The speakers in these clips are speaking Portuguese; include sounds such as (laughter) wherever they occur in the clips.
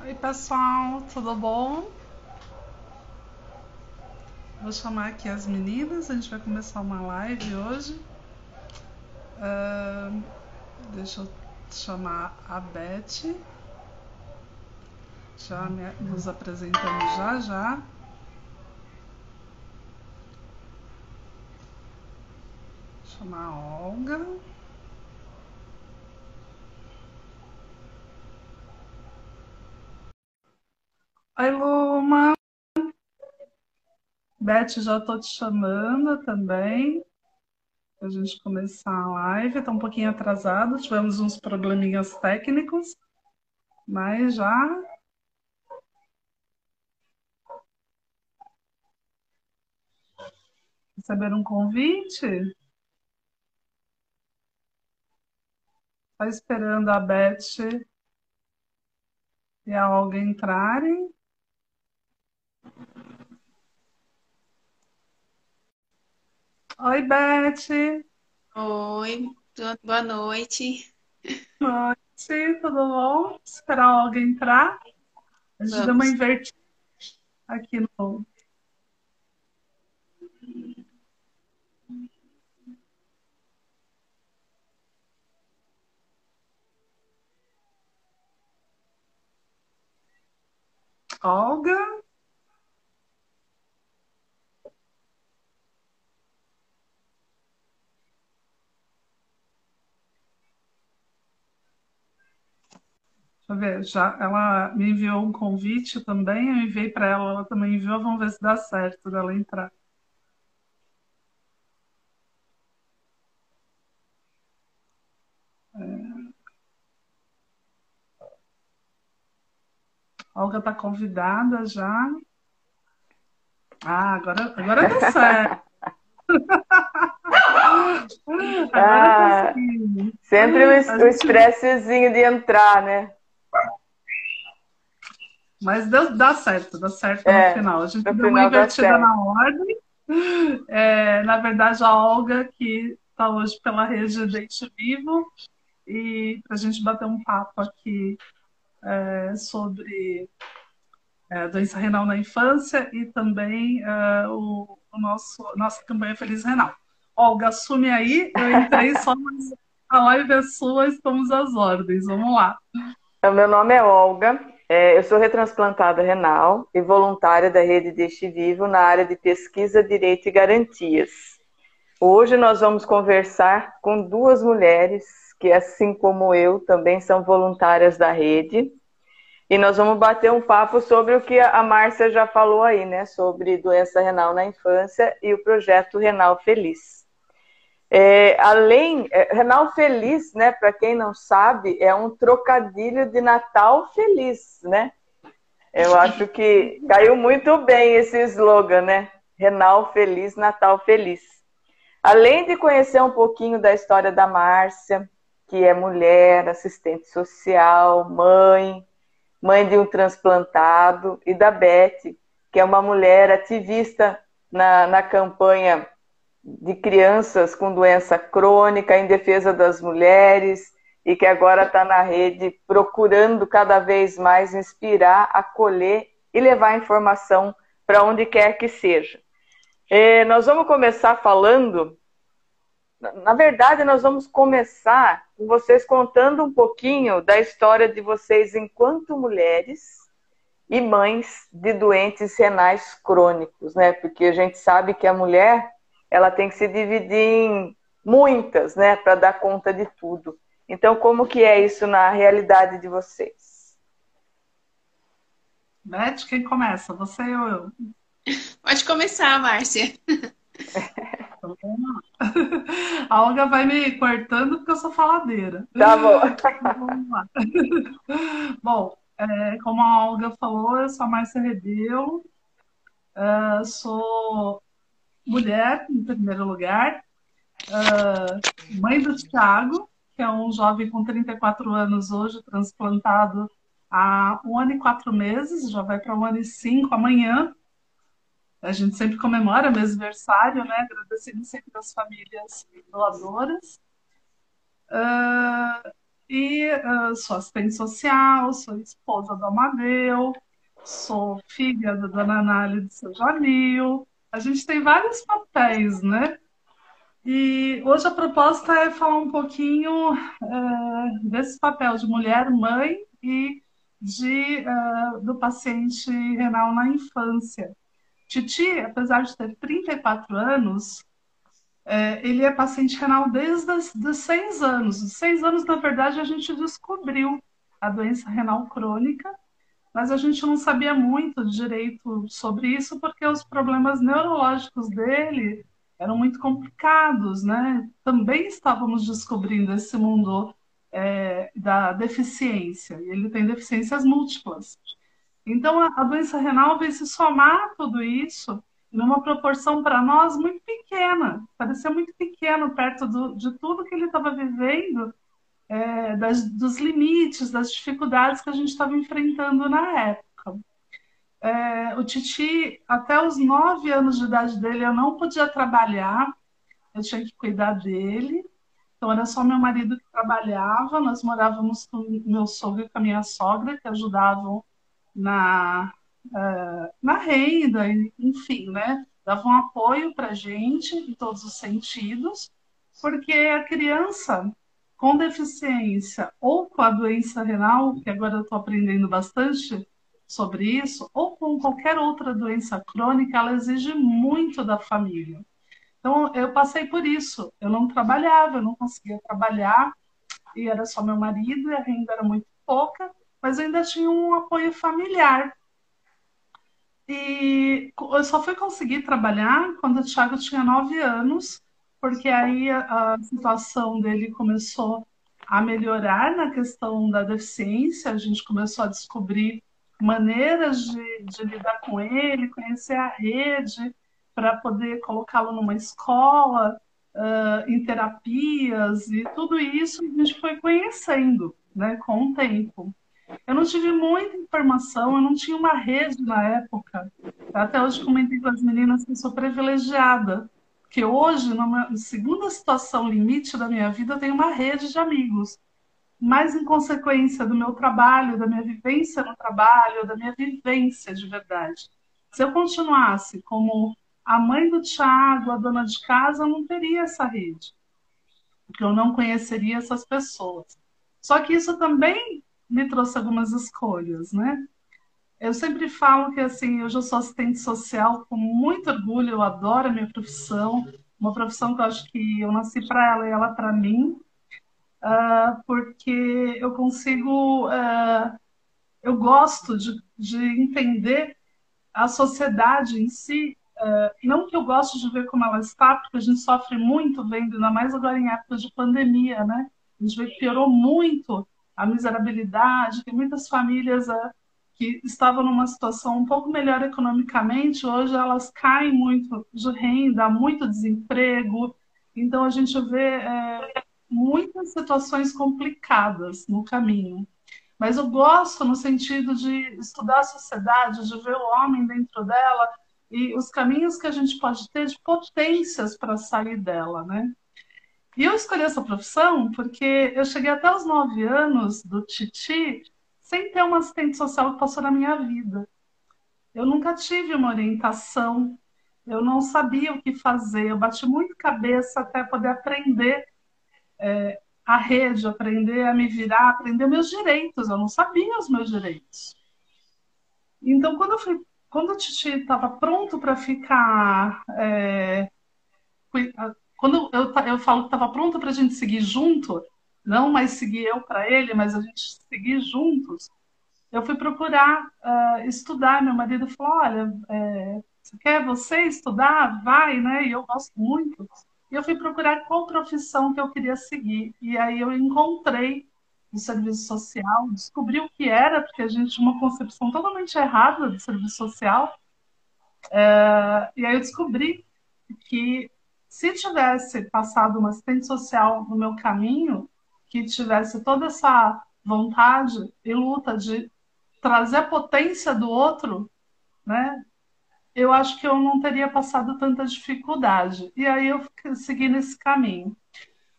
Oi, pessoal, tudo bom? Vou chamar aqui as meninas, a gente vai começar uma live hoje. Uh, deixa eu chamar a Beth. Já me, nos apresentamos já já. Chamar a Olga. Oi, Luma. Beth, já estou te chamando também. Para a gente começar a live. Está um pouquinho atrasado, tivemos uns probleminhas técnicos, mas já. Receberam um convite? Está esperando a Beth e a Olga entrarem. Oi, Beth. Oi, boa noite. Boa noite, tudo bom? Esperar alguém entrar. A gente deu uma invertida aqui no. Olga. Deixa eu ver, já, ela me enviou um convite também, eu enviei para ela, ela também enviou, vamos ver se dá certo dela entrar. É... Olga está convidada já. Ah, agora, agora deu certo. (laughs) ah, sempre o, o estressezinho de entrar, né? Mas deu, dá certo, dá certo é, no final. A gente deu uma invertida na ordem. É, na verdade, a Olga, que está hoje pela rede Dente Vivo, e para a gente bater um papo aqui é, sobre é, doença renal na infância e também é, o, o, nosso nossa campanha Feliz Renal. Olga, assume aí, eu entrei só, mas a live é sua, estamos às ordens, vamos lá. Então, meu nome é Olga, é, eu sou retransplantada renal e voluntária da Rede Deste Vivo na área de pesquisa, direito e garantias. Hoje nós vamos conversar com duas mulheres que, assim como eu, também são voluntárias da rede. E nós vamos bater um papo sobre o que a Márcia já falou aí, né? Sobre doença renal na infância e o projeto Renal Feliz. É, além, é, Renal Feliz, né, para quem não sabe, é um trocadilho de Natal Feliz, né? Eu acho que caiu muito bem esse slogan, né? Renal Feliz, Natal Feliz. Além de conhecer um pouquinho da história da Márcia, que é mulher, assistente social, mãe, mãe de um transplantado, e da Beth, que é uma mulher ativista na, na campanha de crianças com doença crônica em defesa das mulheres e que agora está na rede procurando cada vez mais inspirar, acolher e levar informação para onde quer que seja. É, nós vamos começar falando. Na verdade, nós vamos começar com vocês contando um pouquinho da história de vocês enquanto mulheres e mães de doentes renais crônicos, né? Porque a gente sabe que a mulher ela tem que se dividir em muitas, né, para dar conta de tudo. Então, como que é isso na realidade de vocês? Beth, quem começa? Você ou eu? (laughs) Pode começar, Márcia. (laughs) Então, (laughs) a Olga vai me cortando porque eu sou faladeira. Tá bom. Então, vamos lá. Bom, é, como a Olga falou, eu sou a Márcia Rebelo, uh, sou mulher, em primeiro lugar, uh, mãe do Thiago, que é um jovem com 34 anos hoje, transplantado há um ano e quatro meses, já vai para um ano e cinco amanhã. A gente sempre comemora meu aniversário, né? Agradecendo sempre as famílias doadoras. Uh, E uh, sou assistente social, sou esposa do Amadeu, sou filha da dona Anália de São Jamil. A gente tem vários papéis, né? E hoje a proposta é falar um pouquinho uh, desse papel de mulher, mãe e de, uh, do paciente renal na infância. Titi, apesar de ter 34 anos, é, ele é paciente renal desde os seis anos. Os seis anos, na verdade, a gente descobriu a doença renal crônica, mas a gente não sabia muito direito sobre isso porque os problemas neurológicos dele eram muito complicados, né? Também estávamos descobrindo esse mundo é, da deficiência. Ele tem deficiências múltiplas. Então, a, a doença renal veio se somar tudo isso numa proporção para nós muito pequena, parecia muito pequeno perto do, de tudo que ele estava vivendo, é, das, dos limites, das dificuldades que a gente estava enfrentando na época. É, o Titi, até os nove anos de idade dele, eu não podia trabalhar, eu tinha que cuidar dele. Então, era só meu marido que trabalhava, nós morávamos com meu sogro e com a minha sogra, que ajudavam na, uh, na renda, enfim, né? Davam apoio para gente em todos os sentidos, porque a criança com deficiência ou com a doença renal, que agora eu estou aprendendo bastante sobre isso, ou com qualquer outra doença crônica, ela exige muito da família. Então, eu passei por isso. Eu não trabalhava, eu não conseguia trabalhar, e era só meu marido, e a renda era muito pouca, mas eu ainda tinha um apoio familiar. E eu só fui conseguir trabalhar quando o Thiago tinha nove anos, porque aí a, situação dele começou a melhorar na questão da deficiência, a gente começou a descobrir maneiras de, de lidar com ele, conhecer a rede, para poder colocá-lo numa escola, uh, em terapias, e tudo isso a gente foi conhecendo né, com o tempo. Eu não tive muita informação, eu não tinha uma rede na época. Até hoje comentei com as meninas que sou privilegiada, que hoje, numa segunda situação limite da minha vida, eu tenho uma rede de amigos. Mas em consequência do meu trabalho, da minha vivência no trabalho, da minha vivência de verdade. Se eu continuasse como a mãe do Tiago, a dona de casa, eu não teria essa rede. Porque eu não conheceria essas pessoas. Só que isso também me trouxe algumas escolhas, né? Eu sempre falo que assim, eu já sou assistente social com muito orgulho, eu adoro a minha profissão, uma profissão que eu acho que eu nasci para ela e ela para mim, uh, porque eu consigo, uh, eu gosto de, de entender a sociedade em si, uh, não que eu gosto de ver como ela está, porque a gente sofre muito vendo, ainda mais agora em época de pandemia, né? A gente vê que piorou muito a miserabilidade, que muitas famílias uh, que estavam numa situação um pouco melhor economicamente, hoje elas caem muito de renda, muito desemprego. Então a gente vê é, muitas situações complicadas no caminho. Mas eu gosto no sentido de estudar a sociedade, de ver o homem dentro dela e os caminhos que a gente pode ter de potências para sair dela, né? E eu escolhi essa profissão porque eu cheguei até os nove anos do Titi sem ter uma assistente social que passou na minha vida. Eu nunca tive uma orientação, eu não sabia o que fazer, eu bati muito cabeça até poder aprender é, a rede, aprender a me virar, aprender meus direitos. Eu não sabia os meus direitos. Então, quando eu fui, quando o Titi estava pronto para ficar é, quando eu, eu falo que estava pronta para a gente seguir junto, não mais seguir eu para ele, mas a gente seguir juntos, eu fui procurar uh, estudar. Meu marido falou: Olha, é, você quer você estudar? Vai, né? E eu gosto muito. E eu fui procurar qual profissão que eu queria seguir. E aí eu encontrei o serviço social, descobri o que era, porque a gente tinha uma concepção totalmente errada do serviço social. É, e aí eu descobri que se tivesse passado uma assistente social no meu caminho, que tivesse toda essa vontade e luta de trazer a potência do outro, né? Eu acho que eu não teria passado tanta dificuldade. E aí eu segui nesse caminho.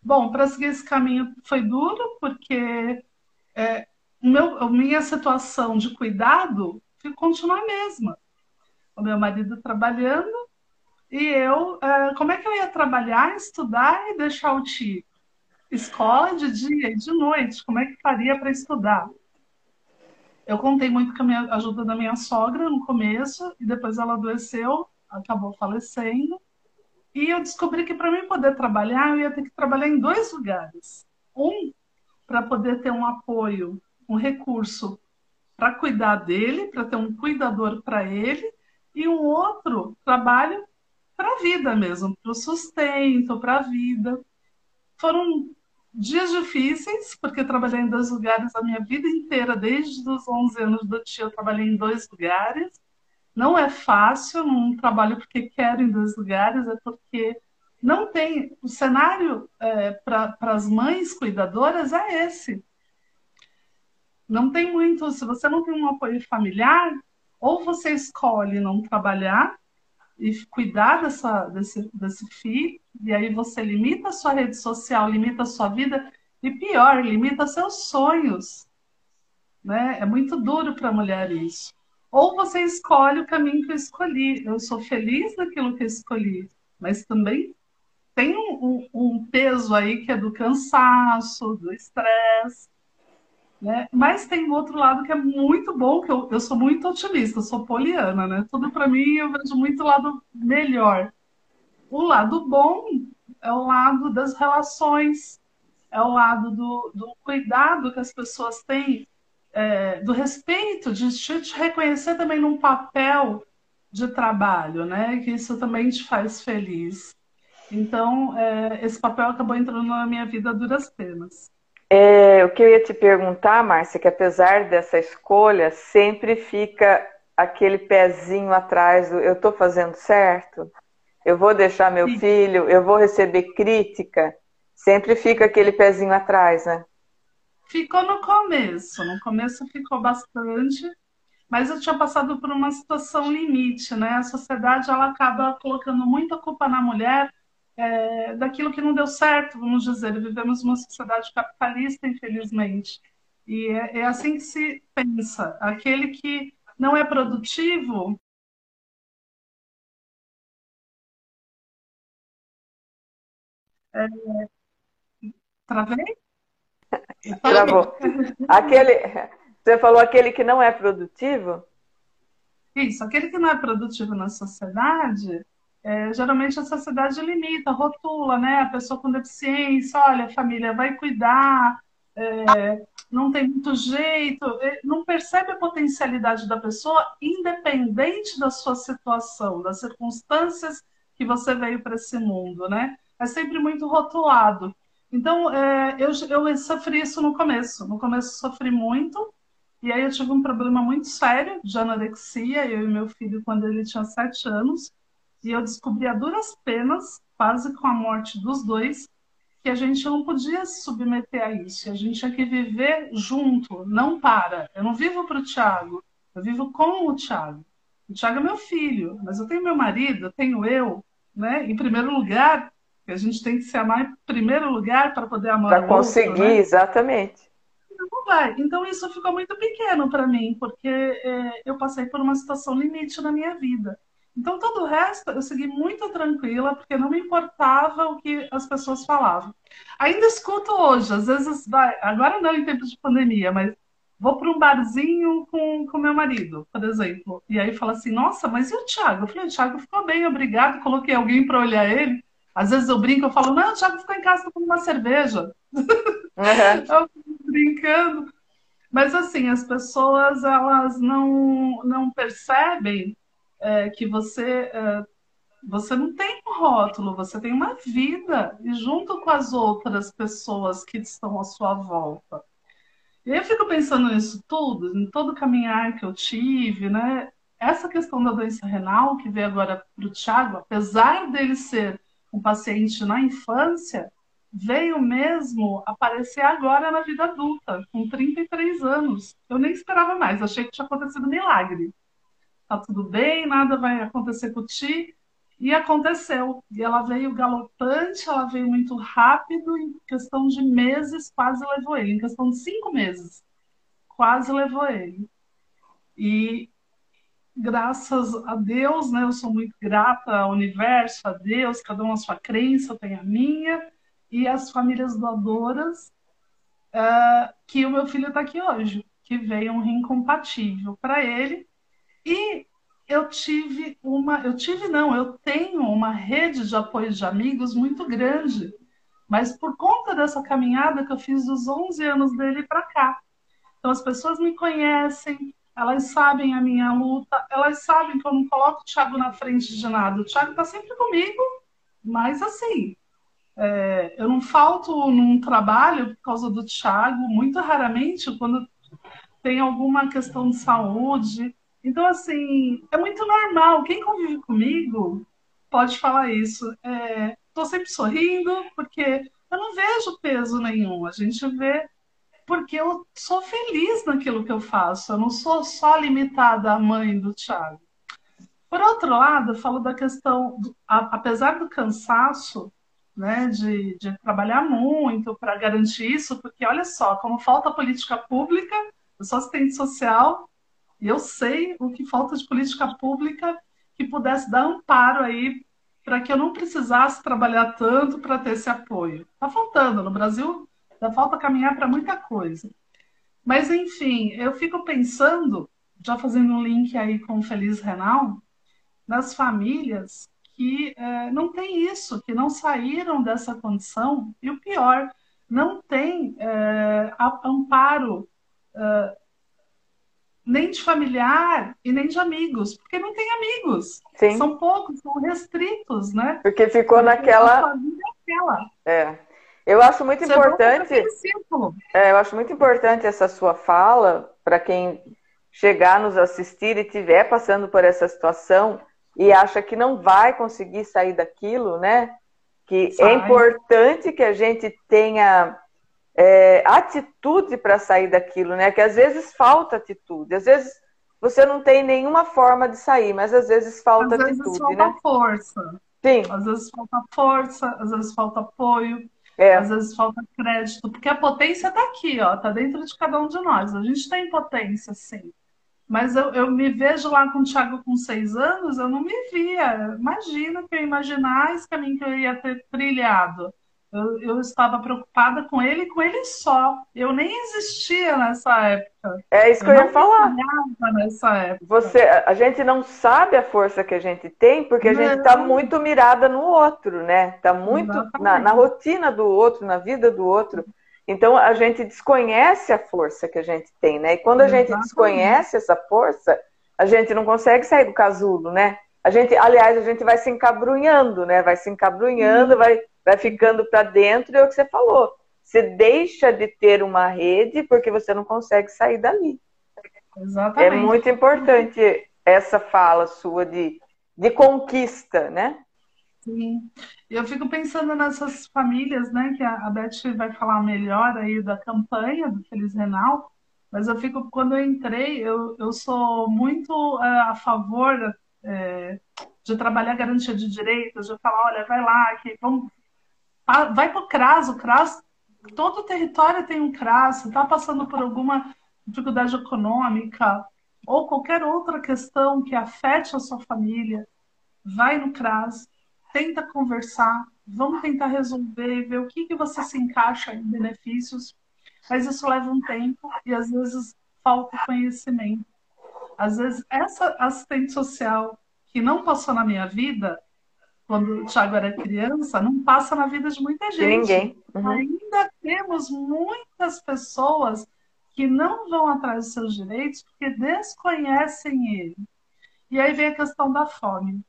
Bom, para seguir esse caminho foi duro, porque é, meu, minha situação de cuidado continua a mesma. O meu marido trabalhando e eu, é, como é que eu ia trabalhar, estudar e deixar o tio? Escola de dia e de noite, como é que faria para estudar? Eu contei muito com a ajuda da minha sogra no começo e depois ela adoeceu, acabou falecendo. E eu descobri que para mim poder trabalhar, eu ia ter que trabalhar em dois lugares. Um, para poder ter um apoio, um recurso para cuidar dele, para ter um cuidador para ele, e um outro trabalho para a vida mesmo, para o sustento, para a vida. Foram dias difíceis, porque trabalhei em dois lugares a minha vida inteira, desde os 11 anos do tio, eu trabalhei em dois lugares. Não é fácil, não trabalho porque quero em dois lugares, é porque não tem. O cenário é, para as mães cuidadoras é esse. Não tem muito. Se você não tem um apoio familiar, ou você escolhe não trabalhar e cuidar dessa, desse, desse filho, e aí você limita a sua rede social, limita a sua vida, e pior, limita seus sonhos. Né? É muito duro para a mulher isso. Ou você escolhe o caminho que eu escolhi. Eu sou feliz naquilo que eu escolhi, mas também tem um, um peso aí que é do cansaço, do estresse. Né? Mas tem um outro lado que é muito bom, que eu, eu sou muito otimista, sou poliana, né? Tudo para mim eu vejo muito lado melhor. O lado bom é o lado das relações, é o lado do, do cuidado que as pessoas têm é, do respeito, de te reconhecer também num papel de trabalho, né? Que isso também te faz feliz. Então, é, esse papel acabou entrando na minha vida a duras penas. É, o que eu ia te perguntar, Márcia, é que apesar dessa escolha, sempre fica aquele pezinho atrás do eu estou fazendo certo? Eu vou deixar meu Sim. filho? Eu vou receber crítica? Sempre fica aquele pezinho atrás, né? Ficou no começo, no começo ficou bastante, mas eu tinha passado por uma situação limite, né? A sociedade ela acaba colocando muita culpa na mulher é, daquilo que não deu certo, vamos dizer. Vivemos uma sociedade capitalista, infelizmente, e é, é assim que se pensa. Aquele que não é produtivo É... Travei? Travou. Aquele, você falou aquele que não é produtivo? Isso, aquele que não é produtivo na sociedade, é, geralmente a sociedade limita, rotula, né? A pessoa com deficiência, olha, família, vai cuidar, é, não tem muito jeito, é, não percebe a potencialidade da pessoa, independente da sua situação, das circunstâncias que você veio para esse mundo, né? É sempre muito rotulado. Então, é, eu, eu sofri isso no começo. No começo sofri muito, e aí eu tive um problema muito sério de anorexia, eu e meu filho, quando ele tinha sete anos, e eu descobri a duras penas, quase com a morte dos dois, que a gente não podia se submeter a isso, a gente tinha que viver junto, não para. Eu não vivo para o Tiago, eu vivo com o Tiago. O Tiago é meu filho, mas eu tenho meu marido, eu tenho eu, né? Em primeiro lugar, a gente tem que se amar em primeiro lugar para poder amar Para conseguir, outro, né? exatamente. Não vai. Então isso ficou muito pequeno para mim, porque é, eu passei por uma situação limite na minha vida. Então todo o resto eu segui muito tranquila, porque não me importava o que as pessoas falavam. Ainda escuto hoje, às vezes vai, agora não em tempos de pandemia, mas vou para um barzinho com o meu marido, por exemplo, e aí fala assim: Nossa, mas e o Thiago? Eu falei: O Thiago ficou bem, obrigado. Coloquei alguém para olhar ele. Às vezes eu brinco, eu falo, não, o Thiago ficou em casa tomando uma cerveja. Uhum. (laughs) brincando. Mas assim, as pessoas elas não, não percebem é, que você, é, você não tem um rótulo, você tem uma vida, e junto com as outras pessoas que estão à sua volta. E eu fico pensando nisso tudo, em todo o caminhar que eu tive, né? Essa questão da doença renal, que veio agora para o Thiago, apesar dele ser um paciente na infância, veio mesmo aparecer agora na vida adulta, com 33 anos. Eu nem esperava mais, achei que tinha acontecido um milagre. Tá tudo bem, nada vai acontecer com ti. E aconteceu. E ela veio galopante, ela veio muito rápido, em questão de meses, quase levou ele. Em questão de cinco meses, quase levou ele. E graças a Deus, né, eu sou muito grata ao universo, a Deus, cada um a sua crença, eu tenho a minha, e as famílias doadoras, uh, que o meu filho está aqui hoje, que veio um rim compatível para ele. E eu tive uma, eu tive não, eu tenho uma rede de apoio de amigos muito grande, mas por conta dessa caminhada que eu fiz dos 11 anos dele para cá. Então as pessoas me conhecem, elas sabem a minha luta, elas sabem que eu não coloco o Thiago na frente de nada. O Thiago está sempre comigo, mas assim, é, eu não falto num trabalho por causa do Thiago, muito raramente, quando tem alguma questão de saúde, então, assim, é muito normal. Quem convive comigo pode falar isso. Estou é, sempre sorrindo, porque eu não vejo peso nenhum. A gente vê porque eu sou feliz naquilo que eu faço. Eu não sou só limitada à mãe do Thiago. Por outro lado, eu falo da questão, do, a, apesar do cansaço, né, de, de trabalhar muito para garantir isso, porque olha só, como falta política pública, eu sou assistente social, e eu sei o que falta de política pública que pudesse dar amparo aí para que eu não precisasse trabalhar tanto para ter esse apoio. Está faltando. No Brasil, dá falta caminhar para muita coisa. Mas, enfim, eu fico pensando, já fazendo um link aí com o Feliz Renal, nas famílias que é, não tem isso, que não saíram dessa condição, e o pior, não tem é, amparo é, nem de familiar e nem de amigos, porque não tem amigos. Sim. São poucos, são restritos, né? Porque ficou naquela. É, é. Eu acho muito Você importante. É, eu acho muito importante essa sua fala para quem chegar nos assistir e estiver passando por essa situação e acha que não vai conseguir sair daquilo, né? Que é Sai. é importante que a gente tenha é, atitude para sair daquilo, né? Que às vezes falta atitude, às vezes você não tem nenhuma forma de sair, mas às vezes falta às atitude, vezes falta né? força. Sim. Às vezes falta força, às vezes falta apoio, é. às vezes falta crédito, porque a potência está aqui, ó, tá dentro de cada um de nós. A gente tem potência, sim. Mas eu, eu me vejo lá com o Thiago com seis anos, eu não me via. Imagina que eu imaginar esse caminho que eu ia ter trilhado. Eu, eu, estava preocupada com ele e com ele só. Eu nem existia nessa época. É isso que eu, eu ia falar. Nessa época. Você, a gente não sabe a força que a gente tem porque a não. gente está muito mirada no outro, né? Está muito na, na, rotina do outro, na vida do outro. Então a gente desconhece a força que a gente tem, né? E quando a Exatamente. gente desconhece essa força, a gente não consegue sair do casulo, né? A gente, aliás, a gente vai se encabrunhando, né? Vai se encabrunhando, uhum. vai vai ficando para dentro, é o que você falou. Você deixa de ter uma rede porque você não consegue sair dali. Exatamente. É muito importante essa fala sua de, de conquista, né? Sim. Eu fico pensando nessas famílias, né? Que a Beth vai falar melhor aí da campanha do Feliz Renal, mas eu fico, quando eu entrei, eu, eu sou muito uh, a favor uh, de trabalhar garantia de direitos, de falar, olha, vai lá, que vamos vai para o CRAS, o CRAS, todo território tem um CRAS, está passando por alguma dificuldade econômica ou qualquer outra questão que afete a sua família, vai no CRAS, tenta conversar, vamos tentar resolver, ver o que, que você se encaixa em benefícios, mas isso leva um tempo e às vezes falta conhecimento. Às vezes, essa assistente social que não passou na minha vida, quando o Thiago era criança, não passa na vida de muita gente. De ninguém. Uhum. Ainda temos muitas pessoas que não vão atrás dos seus direitos porque desconhecem ele. E aí vem a questão da fome.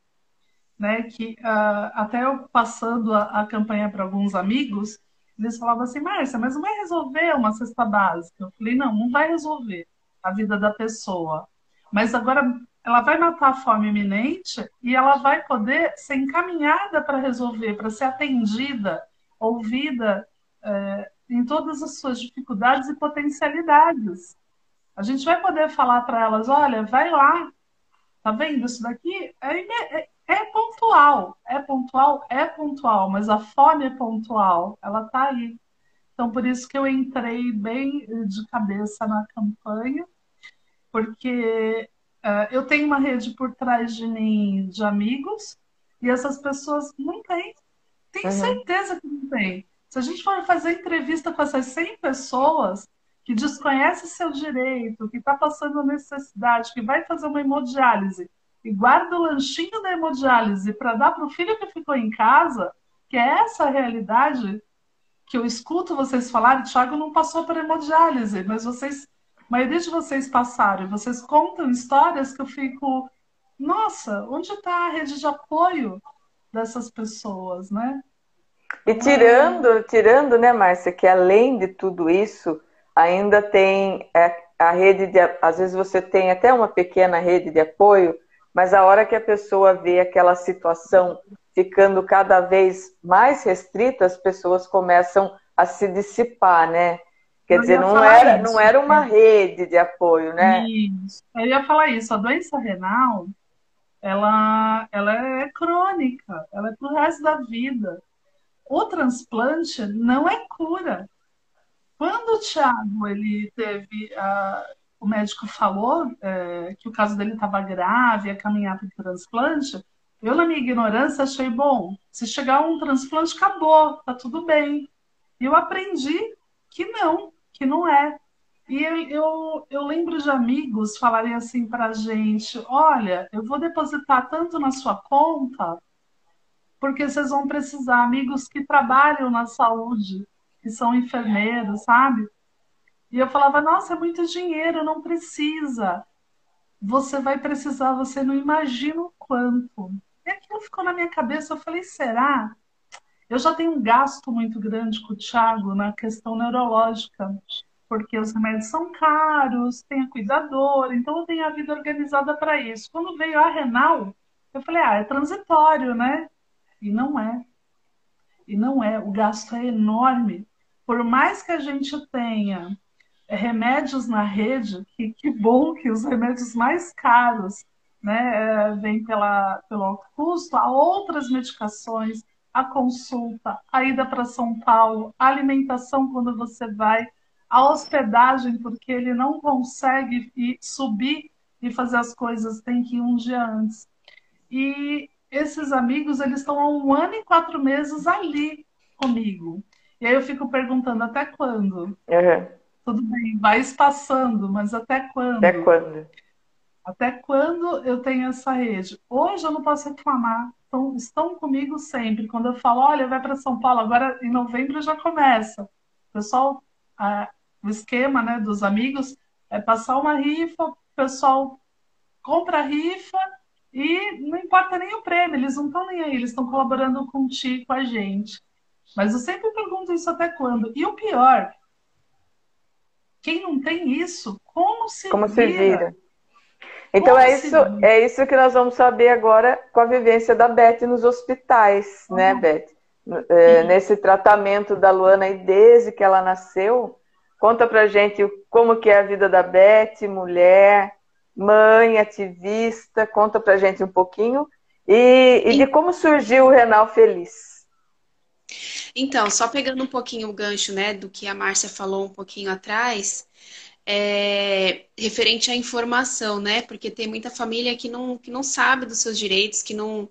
Né, que uh, até eu passando a, a campanha para alguns amigos, eles falavam assim, Márcia, mas não vai resolver uma cesta básica. Eu falei, não, não vai resolver a vida da pessoa. Mas agora ela vai matar a fome iminente e ela vai poder ser encaminhada para resolver, para ser atendida, ouvida é, em todas as suas dificuldades e potencialidades. A gente vai poder falar para elas: olha, vai lá, tá vendo? Isso daqui é, é, é pontual, é pontual, é pontual, mas a fome é pontual, ela está aí. Então, por isso que eu entrei bem de cabeça na campanha, porque eu tenho uma rede por trás de mim de amigos, e essas pessoas não têm, tenho uhum. certeza que não tem. Se a gente for fazer entrevista com essas 100 pessoas que desconhecem seu direito, que está passando necessidade, que vai fazer uma hemodiálise, e guarda o lanchinho da hemodiálise para dar para o filho que ficou em casa, que é essa a realidade que eu escuto vocês falarem, Thiago não passou por hemodiálise, mas vocês, maioria de vocês passaram, vocês contam histórias que eu fico, nossa, onde está a rede de apoio dessas pessoas, né? E tirando, tirando, né, Márcia, que além de tudo isso, ainda tem é, a rede de, às vezes você tem até uma pequena rede de apoio mas a hora que a pessoa vê aquela situação ficando cada vez mais restrita, as pessoas começam a se dissipar, né? Quer eu dizer, não era, isso. não era uma rede de apoio, né? Isso. Eu ia falar isso. A doença renal, ela, ela é crônica, ela é pro resto da vida. O transplante não é cura. Quando o Thiago ele teve a, o médico falou é, que o caso dele estava grave, ia caminhar para o transplante, eu, na minha ignorância, achei, bom, se chegar um transplante, acabou, tá tudo bem. E eu aprendi que não, que não é. E eu, eu, eu lembro de amigos falarem assim para a gente: olha, eu vou depositar tanto na sua conta, porque vocês vão precisar. Amigos que trabalham na saúde, que são enfermeiros, sabe? E eu falava, nossa, é muito dinheiro, não precisa. Você vai precisar, você não imagina o quanto. E aquilo ficou na minha cabeça, eu falei, será? Eu já tenho um gasto muito grande com o Thiago na questão neurológica, porque os remédios são caros, tem a cuidadora, então eu tenho a vida organizada para isso. Quando veio a renal, eu falei, ah, é transitório, né? E não é. E não é. O gasto é enorme. Por mais que a gente tenha remédios na rede, que, que bom que os remédios mais caros né, é, vêm pelo alto custo, há outras medicações, a consulta, a ida para São Paulo, a alimentação quando você vai, a hospedagem, porque ele não consegue ir, subir e fazer as coisas, tem que ir um dia antes. E esses amigos, eles estão há um ano e quatro meses ali comigo. E aí eu fico perguntando, até quando? Uhum. Tudo bem, vai espaçando, mas até quando? Até quando? Até quando eu tenho essa rede? Hoje eu não posso reclamar. Então, estão comigo sempre. Quando eu falo, olha, vai para São Paulo, agora em novembro já começa. O pessoal, o esquema né, dos amigos é passar uma rifa, o pessoal compra a rifa e não importa nem o prêmio, eles não estão nem aí, eles estão colaborando contigo, com a gente. Mas eu sempre pergunto isso até quando. E o pior, quem não tem isso, como se como vira? Se vira? Então é isso, é isso que nós vamos saber agora com a vivência da Beth nos hospitais, uhum. né, Beth? É, nesse tratamento da Luana e desde que ela nasceu, conta pra gente como que é a vida da Beth, mulher, mãe, ativista, conta pra gente um pouquinho e, e de como surgiu o Renal Feliz. Então, só pegando um pouquinho o gancho, né, do que a Márcia falou um pouquinho atrás, é, referente à informação, né? Porque tem muita família que não, que não sabe dos seus direitos, que não,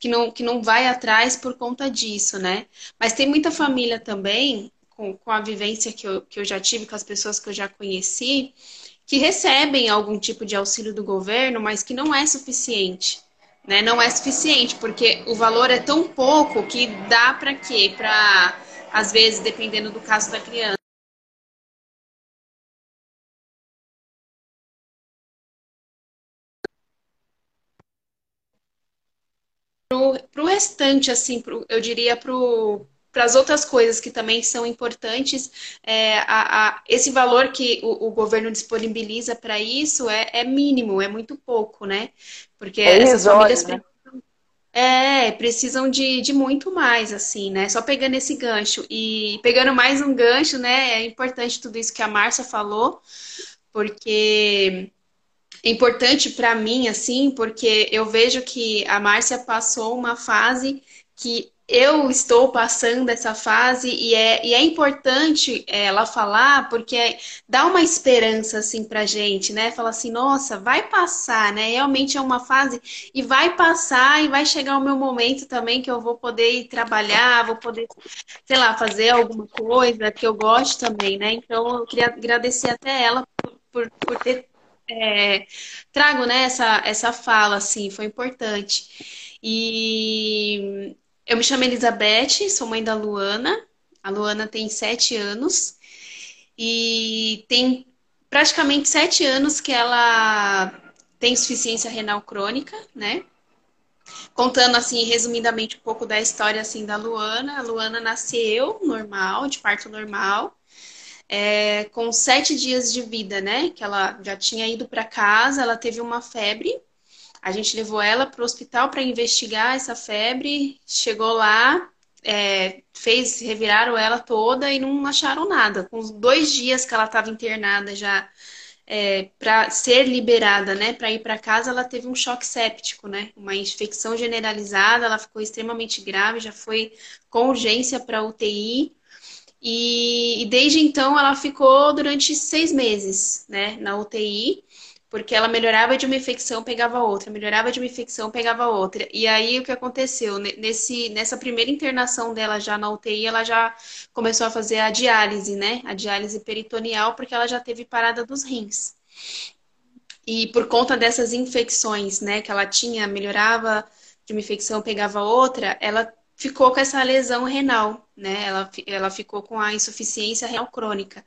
que, não, que não vai atrás por conta disso, né? Mas tem muita família também, com, com a vivência que eu, que eu já tive, com as pessoas que eu já conheci, que recebem algum tipo de auxílio do governo, mas que não é suficiente né, não é suficiente, porque o valor é tão pouco que dá para quê? Para, às vezes, dependendo do caso da criança. Para o restante, assim, pro, eu diria para as outras coisas que também são importantes, é, a, a, esse valor que o, o governo disponibiliza para isso é, é, mínimo, é muito pouco, né? Porque é essas famílias né? precisam, é, precisam de, de muito mais, assim, né? Só pegando esse gancho. E pegando mais um gancho, né? É importante tudo isso que a Márcia falou, porque importante para mim, assim, porque eu vejo que a Márcia passou uma fase que eu estou passando essa fase e é, e é importante é, ela falar porque dá uma esperança assim pra gente, né? Fala assim, nossa, vai passar, né? Realmente é uma fase e vai passar e vai chegar o meu momento também que eu vou poder ir trabalhar, vou poder, sei lá, fazer alguma coisa que eu gosto também, né? Então eu queria agradecer até ela por, por, por ter é, trago né, essa, essa fala, assim, foi importante. E eu me chamo Elizabeth, sou mãe da Luana. A Luana tem sete anos e tem praticamente sete anos que ela tem insuficiência renal crônica, né? Contando assim, resumidamente, um pouco da história assim da Luana. A Luana nasceu normal, de parto normal, é, com sete dias de vida, né? Que ela já tinha ido para casa, ela teve uma febre a gente levou ela para o hospital para investigar essa febre. Chegou lá, é, fez, reviraram ela toda e não acharam nada. Com os dois dias que ela estava internada já é, para ser liberada, né, para ir para casa, ela teve um choque séptico, né, uma infecção generalizada. Ela ficou extremamente grave, já foi com urgência para UTI. E, e desde então ela ficou durante seis meses, né, na UTI porque ela melhorava de uma infecção, pegava outra, melhorava de uma infecção, pegava outra. E aí o que aconteceu? Nesse, nessa primeira internação dela já na UTI, ela já começou a fazer a diálise, né? A diálise peritoneal, porque ela já teve parada dos rins. E por conta dessas infecções, né, que ela tinha, melhorava de uma infecção, pegava outra, ela ficou com essa lesão renal, né? Ela, ela ficou com a insuficiência renal crônica.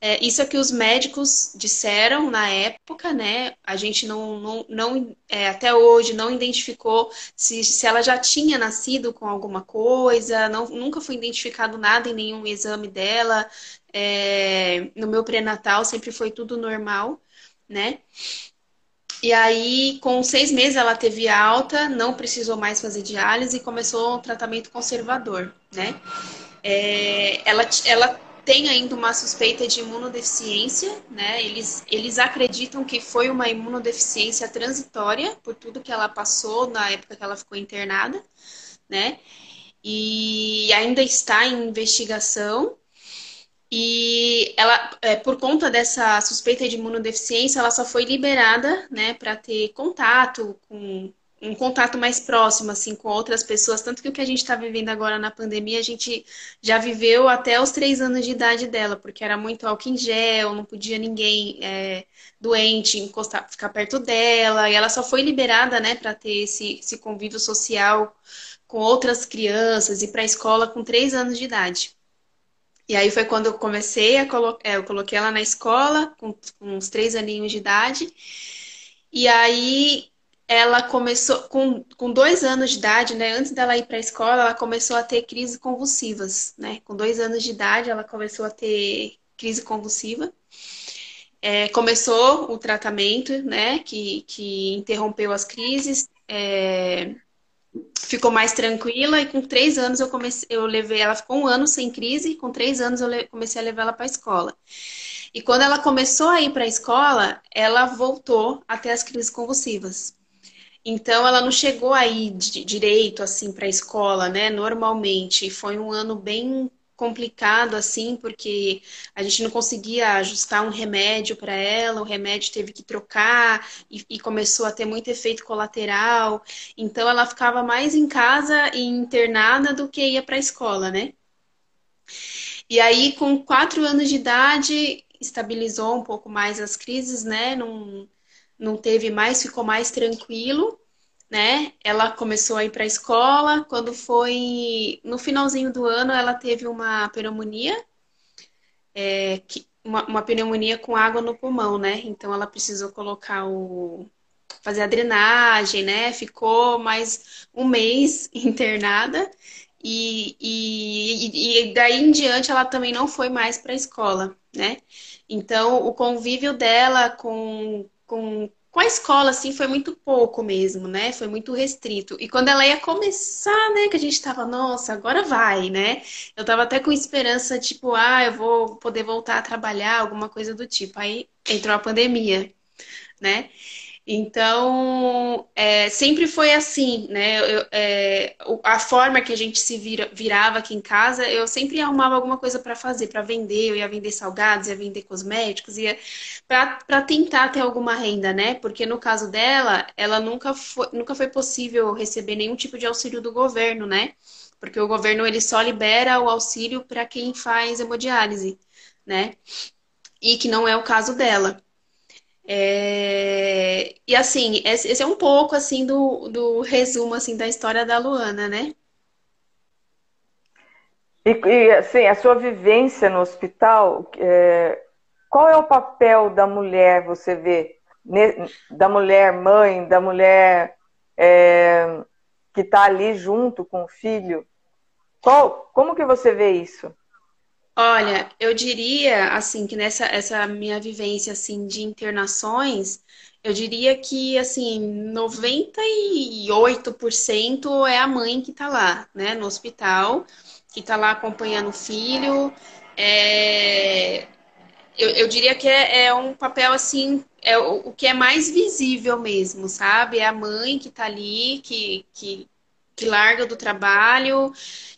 É, isso é que os médicos disseram na época, né? A gente não, não, não é, até hoje não identificou se, se ela já tinha nascido com alguma coisa, não, nunca foi identificado nada em nenhum exame dela. É, no meu pré-natal sempre foi tudo normal, né? E aí, com seis meses, ela teve alta, não precisou mais fazer diálise e começou um tratamento conservador, né? É, ela, ela tem ainda uma suspeita de imunodeficiência, né? Eles, eles acreditam que foi uma imunodeficiência transitória por tudo que ela passou na época que ela ficou internada, né? E ainda está em investigação. E ela, é, por conta dessa suspeita de imunodeficiência, ela só foi liberada, né, para ter contato com um contato mais próximo, assim, com outras pessoas. Tanto que o que a gente está vivendo agora na pandemia, a gente já viveu até os três anos de idade dela, porque era muito álcool em gel, não podia ninguém é, doente encostar, ficar perto dela. E ela só foi liberada, né, para ter esse, esse convívio social com outras crianças e para a escola com três anos de idade. E aí foi quando eu comecei a colocar, é, eu coloquei ela na escola com, com uns três aninhos de idade. E aí ela começou, com, com dois anos de idade, né? Antes dela ir para a escola, ela começou a ter crises convulsivas, né? Com dois anos de idade, ela começou a ter crise convulsiva. É, começou o tratamento, né? Que, que interrompeu as crises. É, ficou mais tranquila e com três anos eu comecei, eu levei, ela ficou um ano sem crise, com três anos eu comecei a levar ela para a escola. E quando ela começou a ir para a escola, ela voltou a ter as crises convulsivas. Então ela não chegou aí direito assim para a escola, né? Normalmente foi um ano bem complicado assim, porque a gente não conseguia ajustar um remédio para ela, o remédio teve que trocar e, e, começou a ter muito efeito colateral. Então ela ficava mais em casa e internada do que ia para a escola, né? E aí, com quatro anos de idade, estabilizou um pouco mais as crises, né? Não, não teve mais, ficou mais tranquilo, né? Ela começou a ir para a escola. Quando foi no finalzinho do ano, ela teve uma pneumonia, é, que, uma, uma pneumonia com água no pulmão, né? Então ela precisou colocar o fazer a drenagem, né? Ficou mais um mês (laughs) internada e, e, e daí em diante ela também não foi mais para a escola, né? Então o convívio dela com com, com a escola, assim, foi muito pouco mesmo, né? Foi muito restrito. E quando ela ia começar, né, que a gente tava, nossa, agora vai, né? Eu tava até com esperança, tipo, ah, eu vou poder voltar a trabalhar, alguma coisa do tipo. Aí entrou a pandemia, né? Então, é, sempre foi assim, né? Eu, é, a forma que a gente se vira, virava aqui em casa, eu sempre arrumava alguma coisa para fazer, para vender. Eu ia vender salgados, ia vender cosméticos, ia para tentar ter alguma renda, né? Porque no caso dela, ela nunca foi, nunca foi possível receber nenhum tipo de auxílio do governo, né? Porque o governo ele só libera o auxílio para quem faz hemodiálise, né? E que não é o caso dela. É... E assim, esse é um pouco assim do, do resumo assim da história da Luana, né? E, e assim, a sua vivência no hospital, é... qual é o papel da mulher, você vê, da mulher mãe, da mulher é... que está ali junto com o filho? Qual, como que você vê isso? Olha, eu diria assim que nessa essa minha vivência assim de internações, eu diria que assim 98% é a mãe que está lá, né, no hospital, que está lá acompanhando o filho. É, eu, eu diria que é, é um papel assim, é o, o que é mais visível mesmo, sabe? É a mãe que está ali, que, que, que larga do trabalho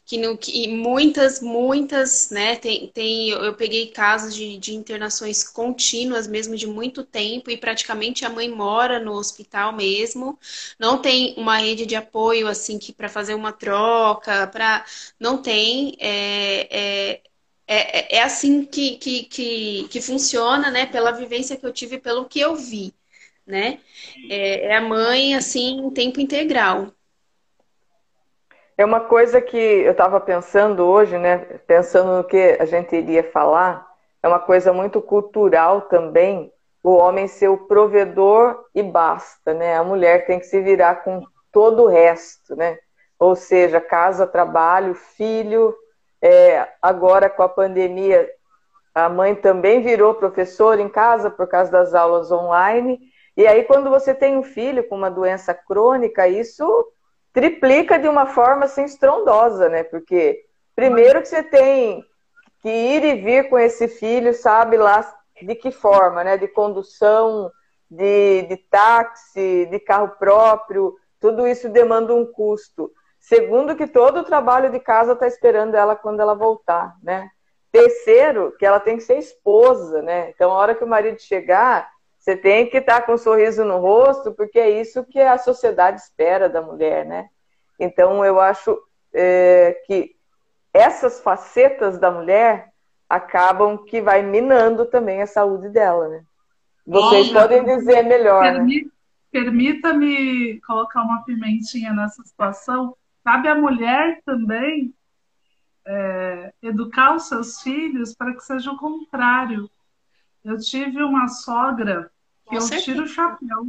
que, no, que muitas, muitas, né, tem, tem eu peguei casos de, de internações contínuas mesmo de muito tempo e praticamente a mãe mora no hospital mesmo, não tem uma rede de apoio assim que para fazer uma troca, para não tem, é, é, é, é assim que, que, que, que funciona, né, pela vivência que eu tive, pelo que eu vi, né, é, é a mãe assim em tempo integral. É uma coisa que eu estava pensando hoje, né? Pensando no que a gente iria falar, é uma coisa muito cultural também. O homem ser o provedor e basta, né? A mulher tem que se virar com todo o resto, né? Ou seja, casa, trabalho, filho. É, agora com a pandemia, a mãe também virou professora em casa por causa das aulas online. E aí, quando você tem um filho com uma doença crônica, isso triplica de uma forma assim estrondosa, né? Porque primeiro que você tem que ir e vir com esse filho, sabe lá de que forma, né? De condução, de, de táxi, de carro próprio, tudo isso demanda um custo. Segundo, que todo o trabalho de casa está esperando ela quando ela voltar, né? Terceiro, que ela tem que ser esposa, né? Então, a hora que o marido chegar, você tem que estar com um sorriso no rosto, porque é isso que a sociedade espera da mulher, né? Então, eu acho é, que essas facetas da mulher acabam que vai minando também a saúde dela, né? Vocês Olha, podem dizer melhor. Permi né? Permita-me colocar uma pimentinha nessa situação. Cabe à mulher também é, educar os seus filhos para que seja o contrário. Eu tive uma sogra que eu tiro o chapéu.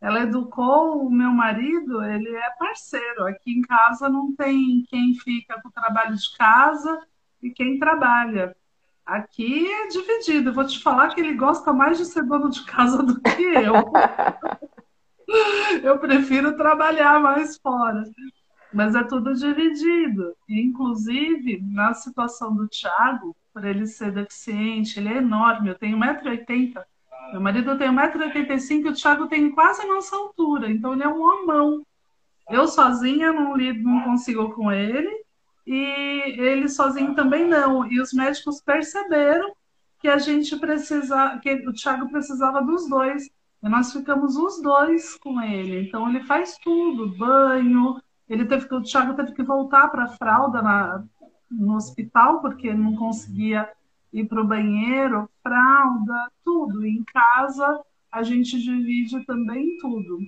Ela educou o meu marido, ele é parceiro. Aqui em casa não tem quem fica com o trabalho de casa e quem trabalha. Aqui é dividido. Eu vou te falar que ele gosta mais de ser dono de casa do que eu. (laughs) eu prefiro trabalhar mais fora. Mas é tudo dividido. Inclusive, na situação do Thiago, por ele ser deficiente, ele é enorme. Eu tenho 1,80m. Meu marido tem 1,85m e o Thiago tem quase a nossa altura, então ele é um homão. Eu sozinha não, lido, não consigo com ele e ele sozinho também não. E os médicos perceberam que a gente precisa, que o Thiago precisava dos dois. E nós ficamos os dois com ele. Então ele faz tudo, banho. Ele teve que, o Thiago teve que voltar para a fralda na, no hospital porque não conseguia ir para o banheiro, fralda, tudo. Em casa a gente divide também tudo.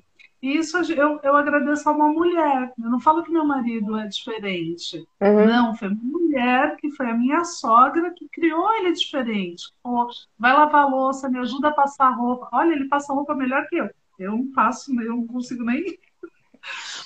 E isso eu, eu agradeço a uma mulher. Eu não falo que meu marido é diferente. Uhum. Não, foi uma mulher que foi a minha sogra que criou ele diferente. Pô, vai lavar louça, me ajuda a passar roupa. Olha, ele passa roupa melhor que eu. Eu não passo, eu não consigo nem.